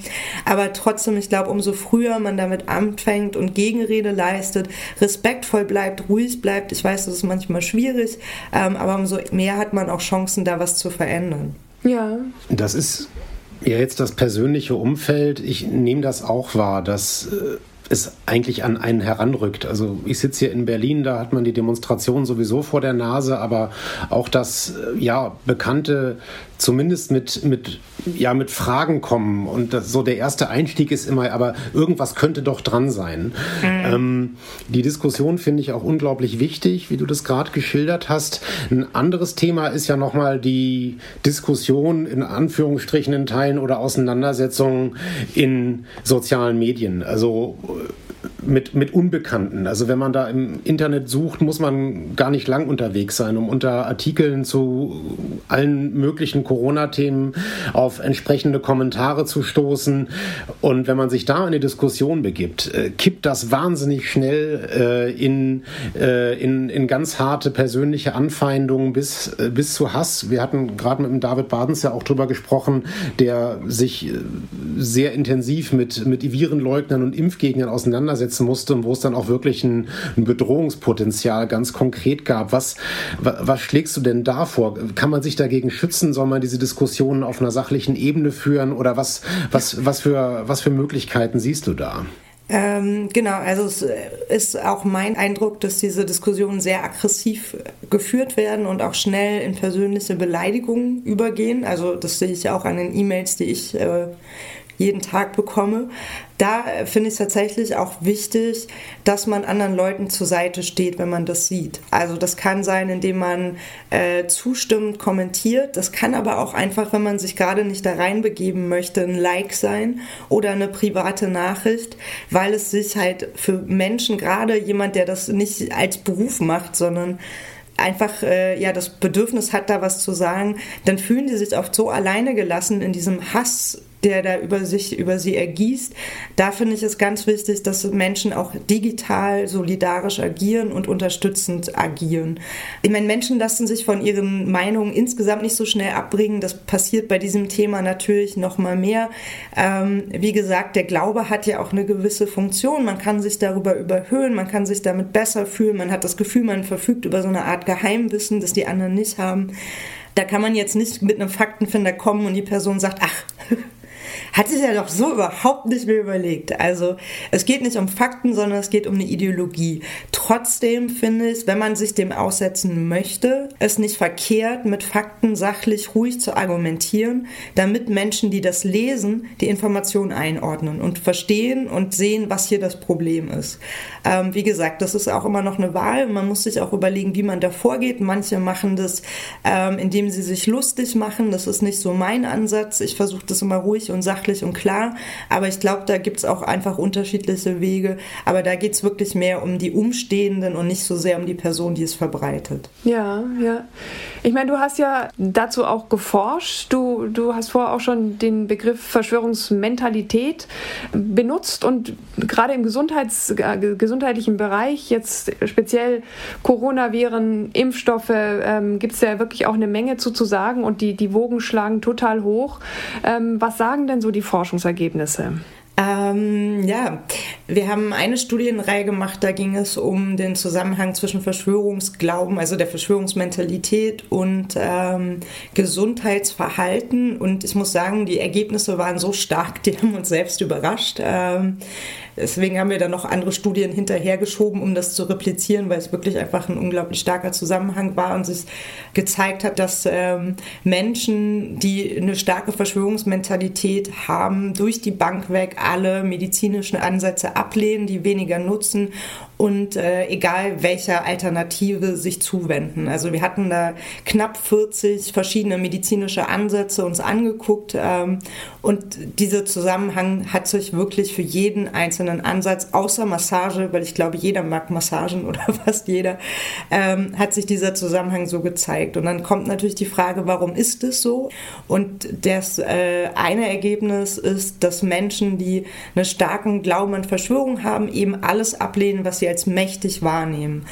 F: aber trotzdem, ich glaube, umso früher man damit anfängt und Gegenrede leistet, respektvoll bleibt, ruhig bleibt. Ich weiß, das ist manchmal schwierig, ähm, aber umso mehr hat man auch Chancen, da was zu verändern.
B: Ja.
C: Das ist ja, jetzt das persönliche Umfeld, ich nehme das auch wahr, dass äh, es eigentlich an einen heranrückt. Also ich sitze hier in Berlin, da hat man die Demonstration sowieso vor der Nase, aber auch das äh, ja bekannte zumindest mit, mit, ja, mit Fragen kommen. Und das, so der erste Einstieg ist immer, aber irgendwas könnte doch dran sein. Mhm. Ähm, die Diskussion finde ich auch unglaublich wichtig, wie du das gerade geschildert hast. Ein anderes Thema ist ja nochmal die Diskussion in Anführungsstrichen in Teilen oder Auseinandersetzungen in sozialen Medien. Also mit, mit Unbekannten. Also wenn man da im Internet sucht, muss man gar nicht lang unterwegs sein, um unter Artikeln zu allen möglichen Corona-Themen auf entsprechende Kommentare zu stoßen. Und wenn man sich da in eine Diskussion begibt, äh, kippt das wahnsinnig schnell äh, in, äh, in, in ganz harte persönliche Anfeindungen bis, äh, bis zu Hass. Wir hatten gerade mit dem David Badens ja auch drüber gesprochen, der sich äh, sehr intensiv mit, mit Virenleugnern und Impfgegnern auseinandersetzt setzen musste und wo es dann auch wirklich ein, ein Bedrohungspotenzial ganz konkret gab. Was, was, schlägst du denn da vor? Kann man sich dagegen schützen? Soll man diese Diskussionen auf einer sachlichen Ebene führen? Oder was, was, was, für, was für Möglichkeiten siehst du da?
F: Ähm, genau, also es ist auch mein Eindruck, dass diese Diskussionen sehr aggressiv geführt werden und auch schnell in persönliche Beleidigungen übergehen. Also das sehe ich auch an den E-Mails, die ich äh, jeden Tag bekomme. Da finde ich es tatsächlich auch wichtig, dass man anderen Leuten zur Seite steht, wenn man das sieht. Also das kann sein, indem man äh, zustimmend kommentiert. Das kann aber auch einfach, wenn man sich gerade nicht da reinbegeben möchte, ein Like sein oder eine private Nachricht, weil es sich halt für Menschen, gerade jemand, der das nicht als Beruf macht, sondern einfach äh, ja das Bedürfnis hat, da was zu sagen, dann fühlen die sich oft so alleine gelassen in diesem Hass der da über sich, über sie ergießt. Da finde ich es ganz wichtig, dass Menschen auch digital solidarisch agieren und unterstützend agieren. Ich meine, Menschen lassen sich von ihren Meinungen insgesamt nicht so schnell abbringen. Das passiert bei diesem Thema natürlich noch mal mehr. Ähm, wie gesagt, der Glaube hat ja auch eine gewisse Funktion. Man kann sich darüber überhöhen, man kann sich damit besser fühlen. Man hat das Gefühl, man verfügt über so eine Art Geheimwissen, das die anderen nicht haben. Da kann man jetzt nicht mit einem Faktenfinder kommen und die Person sagt, ach, hat sich ja doch so überhaupt nicht mehr überlegt. Also es geht nicht um Fakten, sondern es geht um eine Ideologie. Trotzdem finde ich, wenn man sich dem aussetzen möchte, es nicht verkehrt, mit Fakten sachlich ruhig zu argumentieren, damit Menschen, die das lesen, die Informationen einordnen und verstehen und sehen, was hier das Problem ist. Ähm, wie gesagt, das ist auch immer noch eine Wahl. Man muss sich auch überlegen, wie man da vorgeht. Manche machen das, ähm, indem sie sich lustig machen. Das ist nicht so mein Ansatz. Ich versuche das immer ruhig und sachlich und klar. Aber ich glaube, da gibt es auch einfach unterschiedliche Wege. Aber da geht es wirklich mehr um die Umstehenden und nicht so sehr um die Person, die es verbreitet.
B: Ja, ja. Ich meine, du hast ja dazu auch geforscht. Du, du hast vorher auch schon den Begriff Verschwörungsmentalität benutzt und gerade im Gesundheits, äh, gesundheitlichen Bereich, jetzt speziell Coronaviren, Impfstoffe, ähm, gibt es ja wirklich auch eine Menge zu, zu sagen und die, die Wogen schlagen total hoch. Ähm, was sagen denn so die Forschungsergebnisse?
F: Ähm, ja, wir haben eine Studienreihe gemacht, da ging es um den Zusammenhang zwischen Verschwörungsglauben, also der Verschwörungsmentalität und ähm, Gesundheitsverhalten. Und ich muss sagen, die Ergebnisse waren so stark, die haben uns selbst überrascht. Ähm, Deswegen haben wir dann noch andere Studien hinterhergeschoben, um das zu replizieren, weil es wirklich einfach ein unglaublich starker Zusammenhang war und sich gezeigt hat, dass ähm, Menschen, die eine starke Verschwörungsmentalität haben, durch die Bank weg alle medizinischen Ansätze ablehnen, die weniger nutzen und äh, egal welcher Alternative sich zuwenden. Also wir hatten da knapp 40 verschiedene medizinische Ansätze uns angeguckt ähm, und dieser Zusammenhang hat sich wirklich für jeden einzelnen Ansatz, außer Massage, weil ich glaube, jeder mag Massagen oder fast jeder, ähm, hat sich dieser Zusammenhang so gezeigt. Und dann kommt natürlich die Frage, warum ist es so? Und das äh, eine Ergebnis ist, dass Menschen, die einen starken Glauben an Verschwörung haben, eben alles ablehnen, was sie als mächtig wahrnehmen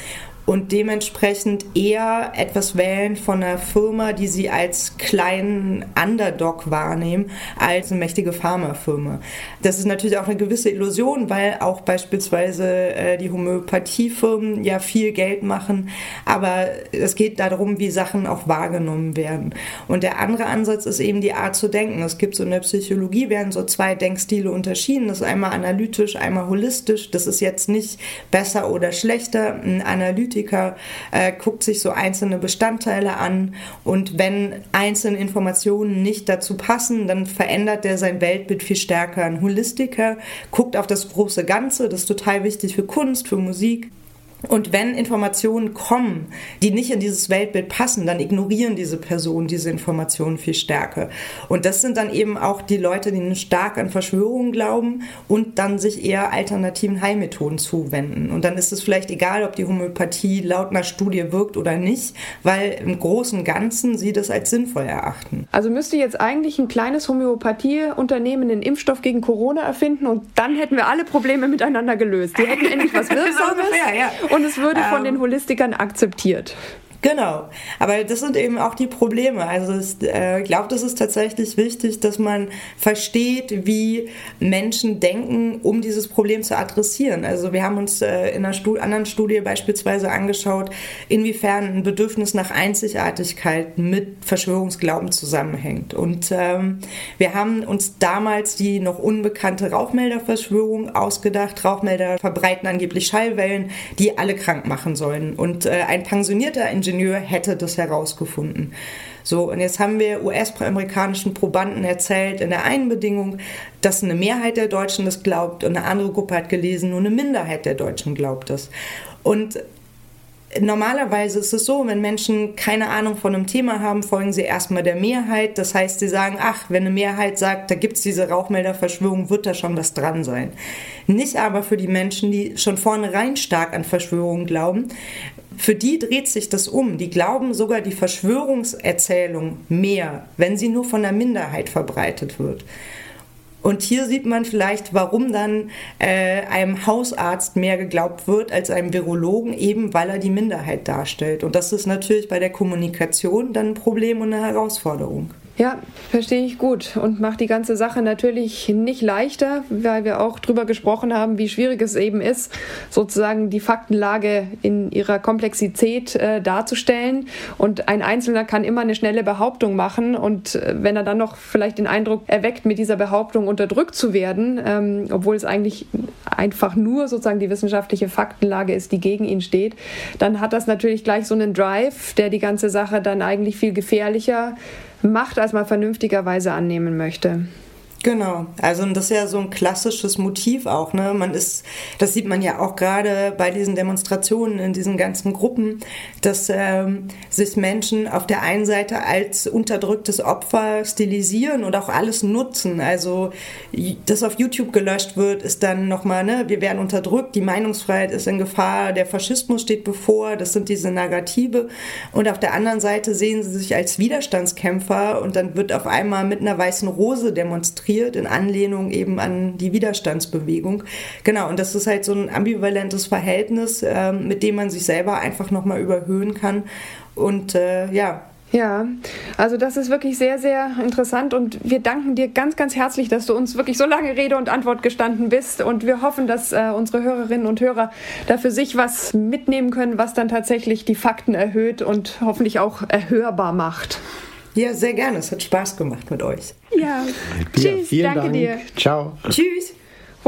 F: und dementsprechend eher etwas wählen von einer Firma, die sie als kleinen Underdog wahrnehmen, als eine mächtige Pharmafirma. Das ist natürlich auch eine gewisse Illusion, weil auch beispielsweise äh, die Homöopathiefirmen ja viel Geld machen, aber es geht darum, wie Sachen auch wahrgenommen werden. Und der andere Ansatz ist eben die Art zu denken. Es gibt so in der Psychologie werden so zwei Denkstile unterschieden. Das ist einmal analytisch, einmal holistisch. Das ist jetzt nicht besser oder schlechter. Ein Analytiker Analytiker äh, guckt sich so einzelne Bestandteile an und wenn einzelne Informationen nicht dazu passen, dann verändert er sein Weltbild viel stärker. Ein Holistiker guckt auf das große Ganze, das ist total wichtig für Kunst, für Musik. Und wenn Informationen kommen, die nicht in dieses Weltbild passen, dann ignorieren diese Personen diese Informationen viel stärker. Und das sind dann eben auch die Leute, die stark an Verschwörungen glauben und dann sich eher alternativen Heilmethoden zuwenden. Und dann ist es vielleicht egal, ob die Homöopathie laut einer Studie wirkt oder nicht, weil im Großen und Ganzen sie das als sinnvoll erachten.
B: Also müsste jetzt eigentlich ein kleines Homöopathieunternehmen einen Impfstoff gegen Corona erfinden und dann hätten wir alle Probleme miteinander gelöst. Die hätten endlich was Wirksames. ja, ja. Und es würde von ähm, den Holistikern akzeptiert.
F: Genau, aber das sind eben auch die Probleme. Also ich äh, glaube, das ist tatsächlich wichtig, dass man versteht, wie Menschen denken, um dieses Problem zu adressieren. Also wir haben uns äh, in einer Stud anderen Studie beispielsweise angeschaut, inwiefern ein Bedürfnis nach Einzigartigkeit mit Verschwörungsglauben zusammenhängt. Und ähm, wir haben uns damals die noch unbekannte Rauchmelderverschwörung ausgedacht. Rauchmelder verbreiten angeblich Schallwellen, die alle krank machen sollen. Und äh, ein pensionierter Ingenieur Ingenieur hätte das herausgefunden. So, und jetzt haben wir US-amerikanischen Probanden erzählt, in der einen Bedingung, dass eine Mehrheit der Deutschen das glaubt und eine andere Gruppe hat gelesen, nur eine Minderheit der Deutschen glaubt das. Und Normalerweise ist es so, wenn Menschen keine Ahnung von einem Thema haben, folgen sie erstmal der Mehrheit. Das heißt, sie sagen, ach, wenn eine Mehrheit sagt, da gibt es diese Rauchmelderverschwörung, wird da schon was dran sein. Nicht aber für die Menschen, die schon vornherein stark an Verschwörungen glauben. Für die dreht sich das um. Die glauben sogar die Verschwörungserzählung mehr, wenn sie nur von der Minderheit verbreitet wird. Und hier sieht man vielleicht, warum dann äh, einem Hausarzt mehr geglaubt wird als einem Virologen, eben weil er die Minderheit darstellt. Und das ist natürlich bei der Kommunikation dann ein Problem und eine Herausforderung.
B: Ja, verstehe ich gut und macht die ganze Sache natürlich nicht leichter, weil wir auch darüber gesprochen haben, wie schwierig es eben ist, sozusagen die Faktenlage in ihrer Komplexität äh, darzustellen. Und ein Einzelner kann immer eine schnelle Behauptung machen und äh, wenn er dann noch vielleicht den Eindruck erweckt, mit dieser Behauptung unterdrückt zu werden, ähm, obwohl es eigentlich einfach nur sozusagen die wissenschaftliche Faktenlage ist, die gegen ihn steht, dann hat das natürlich gleich so einen Drive, der die ganze Sache dann eigentlich viel gefährlicher macht, als man vernünftigerweise annehmen möchte.
F: Genau, also das ist ja so ein klassisches Motiv auch, ne? Man ist, das sieht man ja auch gerade bei diesen Demonstrationen in diesen ganzen Gruppen, dass ähm, sich Menschen auf der einen Seite als unterdrücktes Opfer stilisieren und auch alles nutzen. Also das auf YouTube gelöscht wird, ist dann nochmal, ne, wir werden unterdrückt, die Meinungsfreiheit ist in Gefahr, der Faschismus steht bevor, das sind diese Narrative. Und auf der anderen Seite sehen sie sich als Widerstandskämpfer und dann wird auf einmal mit einer weißen Rose demonstriert illustriert in Anlehnung eben an die Widerstandsbewegung. Genau, und das ist halt so ein ambivalentes Verhältnis, äh, mit dem man sich selber einfach nochmal überhöhen kann. Und äh, ja,
B: ja, also das ist wirklich sehr, sehr interessant und wir danken dir ganz, ganz herzlich, dass du uns wirklich so lange Rede und Antwort gestanden bist und wir hoffen, dass äh, unsere Hörerinnen und Hörer da für sich was mitnehmen können, was dann tatsächlich die Fakten erhöht und hoffentlich auch erhörbar macht.
F: Ja, sehr gerne. Es hat Spaß gemacht mit euch.
B: Ja, tschüss,
C: ja,
B: danke
C: Dank.
B: dir.
C: Ciao.
F: Tschüss.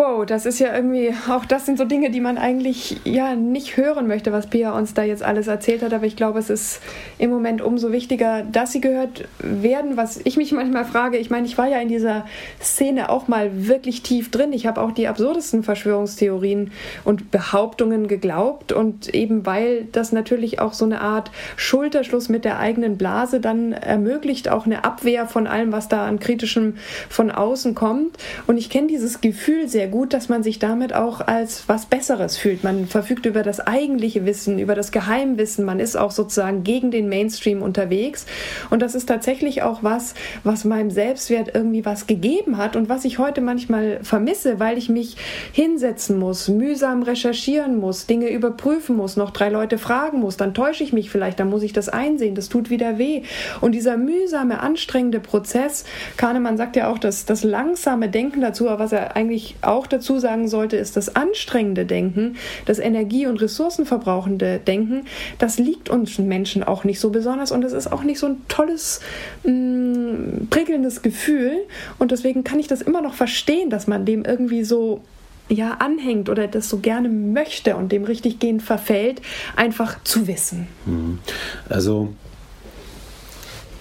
B: Wow, das ist ja irgendwie, auch das sind so Dinge, die man eigentlich ja nicht hören möchte, was Pia uns da jetzt alles erzählt hat. Aber ich glaube, es ist im Moment umso wichtiger, dass sie gehört werden. Was ich mich manchmal frage, ich meine, ich war ja in dieser Szene auch mal wirklich tief drin. Ich habe auch die absurdesten Verschwörungstheorien und Behauptungen geglaubt. Und eben weil das natürlich auch so eine Art Schulterschluss mit der eigenen Blase dann ermöglicht, auch eine Abwehr von allem, was da an kritischem von außen kommt. Und ich kenne dieses Gefühl sehr gut, dass man sich damit auch als was Besseres fühlt. Man verfügt über das eigentliche Wissen, über das Geheimwissen. Man ist auch sozusagen gegen den Mainstream unterwegs. Und das ist tatsächlich auch was, was meinem Selbstwert irgendwie was gegeben hat und was ich heute manchmal vermisse, weil ich mich hinsetzen muss, mühsam recherchieren muss, Dinge überprüfen muss, noch drei Leute fragen muss. Dann täusche ich mich vielleicht, dann muss ich das einsehen. Das tut wieder weh. Und dieser mühsame, anstrengende Prozess, Kahnemann sagt ja auch, dass das langsame Denken dazu, was er eigentlich auch auch dazu sagen sollte, ist das anstrengende Denken, das energie- und ressourcenverbrauchende Denken, das liegt uns Menschen auch nicht so besonders und es ist auch nicht so ein tolles, mh, mm, prickelndes Gefühl. Und deswegen kann ich das immer noch verstehen, dass man dem irgendwie so ja, anhängt oder das so gerne möchte und dem richtig gehend verfällt, einfach zu wissen.
C: Mhm. Also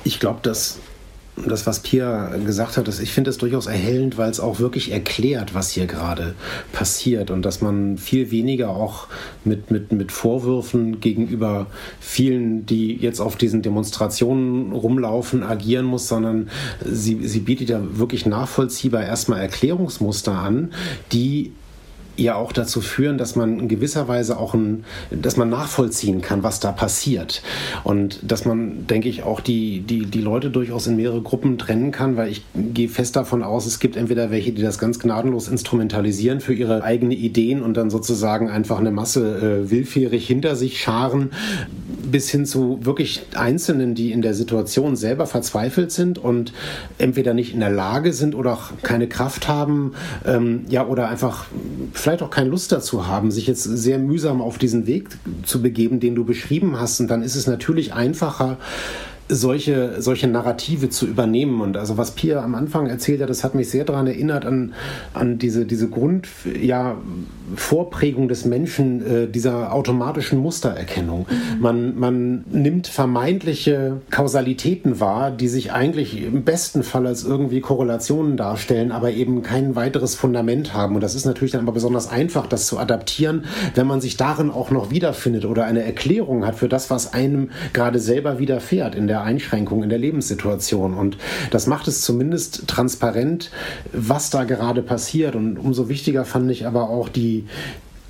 C: ich glaube, dass das, was Pia gesagt hat, ist, ich finde es durchaus erhellend, weil es auch wirklich erklärt, was hier gerade passiert und dass man viel weniger auch mit, mit, mit Vorwürfen gegenüber vielen, die jetzt auf diesen Demonstrationen rumlaufen, agieren muss, sondern sie, sie bietet ja wirklich nachvollziehbar erstmal Erklärungsmuster an, die ja auch dazu führen, dass man in gewisser Weise auch ein, dass man nachvollziehen kann, was da passiert. Und dass man, denke ich, auch die, die, die Leute durchaus in mehrere Gruppen trennen kann, weil ich gehe fest davon aus, es gibt entweder welche, die das ganz gnadenlos instrumentalisieren für ihre eigenen Ideen und dann sozusagen einfach eine Masse äh, willfährig hinter sich scharen, bis hin zu wirklich Einzelnen, die in der Situation selber verzweifelt sind und entweder nicht in der Lage sind oder auch keine Kraft haben, ähm, ja, oder einfach vielleicht auch keine Lust dazu haben, sich jetzt sehr mühsam auf diesen Weg zu begeben, den du beschrieben hast. Und dann ist es natürlich einfacher, solche, solche Narrative zu übernehmen. Und also was Pia am Anfang erzählt hat, das hat mich sehr daran erinnert an, an diese, diese Grund, ja, Vorprägung des Menschen, äh, dieser automatischen Mustererkennung. Mhm. Man, man nimmt vermeintliche Kausalitäten wahr, die sich eigentlich im besten Fall als irgendwie Korrelationen darstellen, aber eben kein weiteres Fundament haben. Und das ist natürlich dann aber besonders einfach, das zu adaptieren, wenn man sich darin auch noch wiederfindet oder eine Erklärung hat für das, was einem gerade selber widerfährt in der Einschränkung in der Lebenssituation. Und das macht es zumindest transparent, was da gerade passiert. Und umso wichtiger fand ich aber auch die,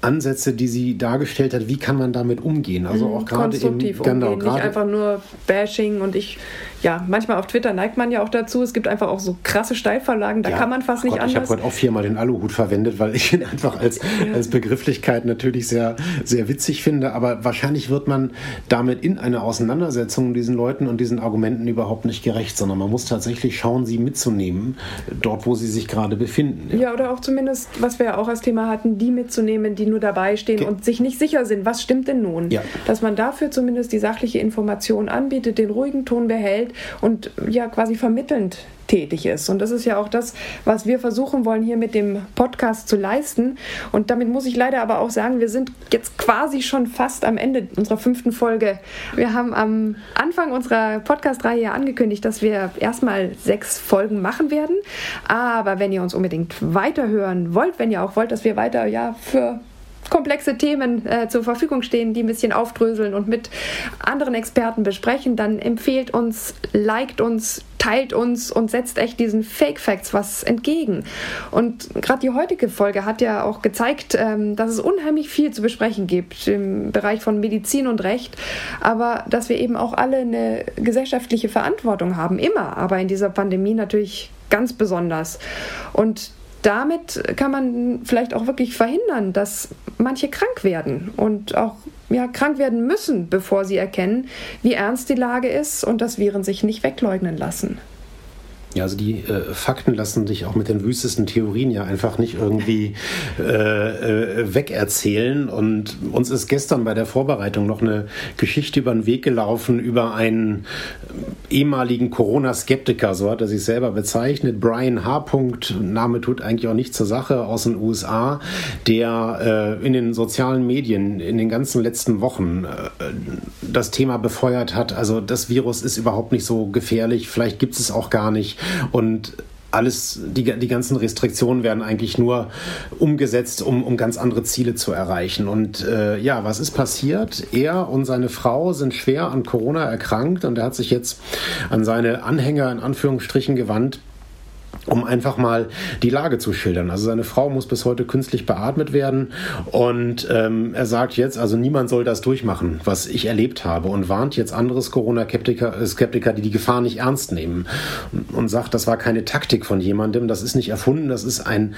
C: Ansätze, die sie dargestellt hat, wie kann man damit umgehen?
B: Also mhm, auch gerade im genau, nicht einfach nur Bashing und ich ja, manchmal auf Twitter neigt man ja auch dazu. Es gibt einfach auch so krasse Steilverlagen, da ja, kann man fast nicht Gott, anders.
C: Ich habe heute auch viermal den Aluhut verwendet, weil ich ihn einfach als, ja. als Begrifflichkeit natürlich sehr, sehr witzig finde. Aber wahrscheinlich wird man damit in einer Auseinandersetzung diesen Leuten und diesen Argumenten überhaupt nicht gerecht, sondern man muss tatsächlich schauen, sie mitzunehmen, dort, wo sie sich gerade befinden.
B: Ja, ja oder auch zumindest, was wir ja auch als Thema hatten, die mitzunehmen, die nur dabei stehen Ge und sich nicht sicher sind, was stimmt denn nun? Dass man dafür zumindest die sachliche Information anbietet, den ruhigen Ton behält und ja quasi vermittelnd tätig ist. Und das ist ja auch das, was wir versuchen wollen, hier mit dem Podcast zu leisten. Und damit muss ich leider aber auch sagen, wir sind jetzt quasi schon fast am Ende unserer fünften Folge. Wir haben am Anfang unserer Podcast-Reihe angekündigt, dass wir erstmal sechs Folgen machen werden. Aber wenn ihr uns unbedingt weiterhören wollt, wenn ihr auch wollt, dass wir weiter ja für komplexe Themen äh, zur Verfügung stehen, die ein bisschen aufdröseln und mit anderen Experten besprechen, dann empfehlt uns, liked uns, teilt uns und setzt echt diesen Fake Facts was entgegen. Und gerade die heutige Folge hat ja auch gezeigt, ähm, dass es unheimlich viel zu besprechen gibt im Bereich von Medizin und Recht, aber dass wir eben auch alle eine gesellschaftliche Verantwortung haben, immer, aber in dieser Pandemie natürlich ganz besonders. Und damit kann man vielleicht auch wirklich verhindern, dass manche krank werden und auch ja, krank werden müssen, bevor sie erkennen, wie ernst die Lage ist und dass Viren sich nicht wegleugnen lassen.
C: Ja, also die äh, Fakten lassen sich auch mit den wüstesten Theorien ja einfach nicht irgendwie äh, äh, wegerzählen. Und uns ist gestern bei der Vorbereitung noch eine Geschichte über den Weg gelaufen über einen ehemaligen Corona-Skeptiker, so hat er sich selber bezeichnet, Brian H. Name tut eigentlich auch nichts zur Sache, aus den USA, der äh, in den sozialen Medien in den ganzen letzten Wochen äh, das Thema befeuert hat. Also das Virus ist überhaupt nicht so gefährlich, vielleicht gibt es es auch gar nicht. Und alles, die, die ganzen Restriktionen werden eigentlich nur umgesetzt, um, um ganz andere Ziele zu erreichen. Und äh, ja, was ist passiert? Er und seine Frau sind schwer an Corona erkrankt und er hat sich jetzt an seine Anhänger in Anführungsstrichen gewandt um einfach mal die Lage zu schildern. Also seine Frau muss bis heute künstlich beatmet werden und ähm, er sagt jetzt, also niemand soll das durchmachen, was ich erlebt habe und warnt jetzt anderes Corona-Skeptiker, Skeptiker, die die Gefahr nicht ernst nehmen und, und sagt, das war keine Taktik von jemandem, das ist nicht erfunden, das ist ein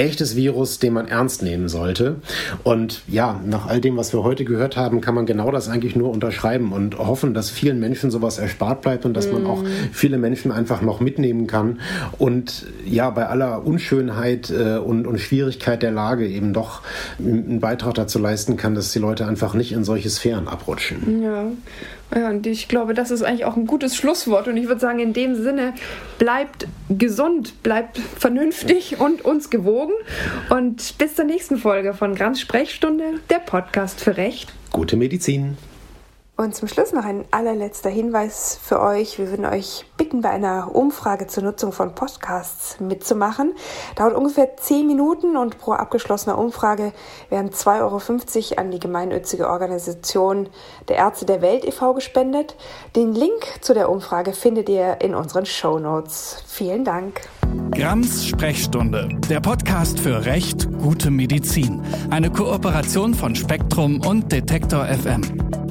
C: echtes Virus, den man ernst nehmen sollte. Und ja, nach all dem, was wir heute gehört haben, kann man genau das eigentlich nur unterschreiben und hoffen, dass vielen Menschen sowas erspart bleibt und dass mm. man auch mhm. viele Menschen einfach noch mitnehmen kann und ja, bei aller Unschönheit äh, und, und Schwierigkeit der Lage eben doch einen Beitrag dazu leisten kann, dass die Leute einfach nicht in solche Sphären abrutschen.
B: Ja. Ja, und ich glaube, das ist eigentlich auch ein gutes Schlusswort. Und ich würde sagen, in dem Sinne, bleibt gesund, bleibt vernünftig und uns gewogen. Und bis zur nächsten Folge von Grans Sprechstunde, der Podcast für Recht.
C: Gute Medizin.
B: Und zum Schluss noch ein allerletzter Hinweis für euch. Wir würden euch bitten, bei einer Umfrage zur Nutzung von Podcasts mitzumachen. Dauert ungefähr 10 Minuten und pro abgeschlossener Umfrage werden 2,50 Euro an die gemeinnützige Organisation der Ärzte der Welt e.V. gespendet. Den Link zu der Umfrage findet ihr in unseren Show Notes. Vielen Dank.
A: Grams Sprechstunde, der Podcast für Recht, gute Medizin. Eine Kooperation von Spektrum und Detektor FM.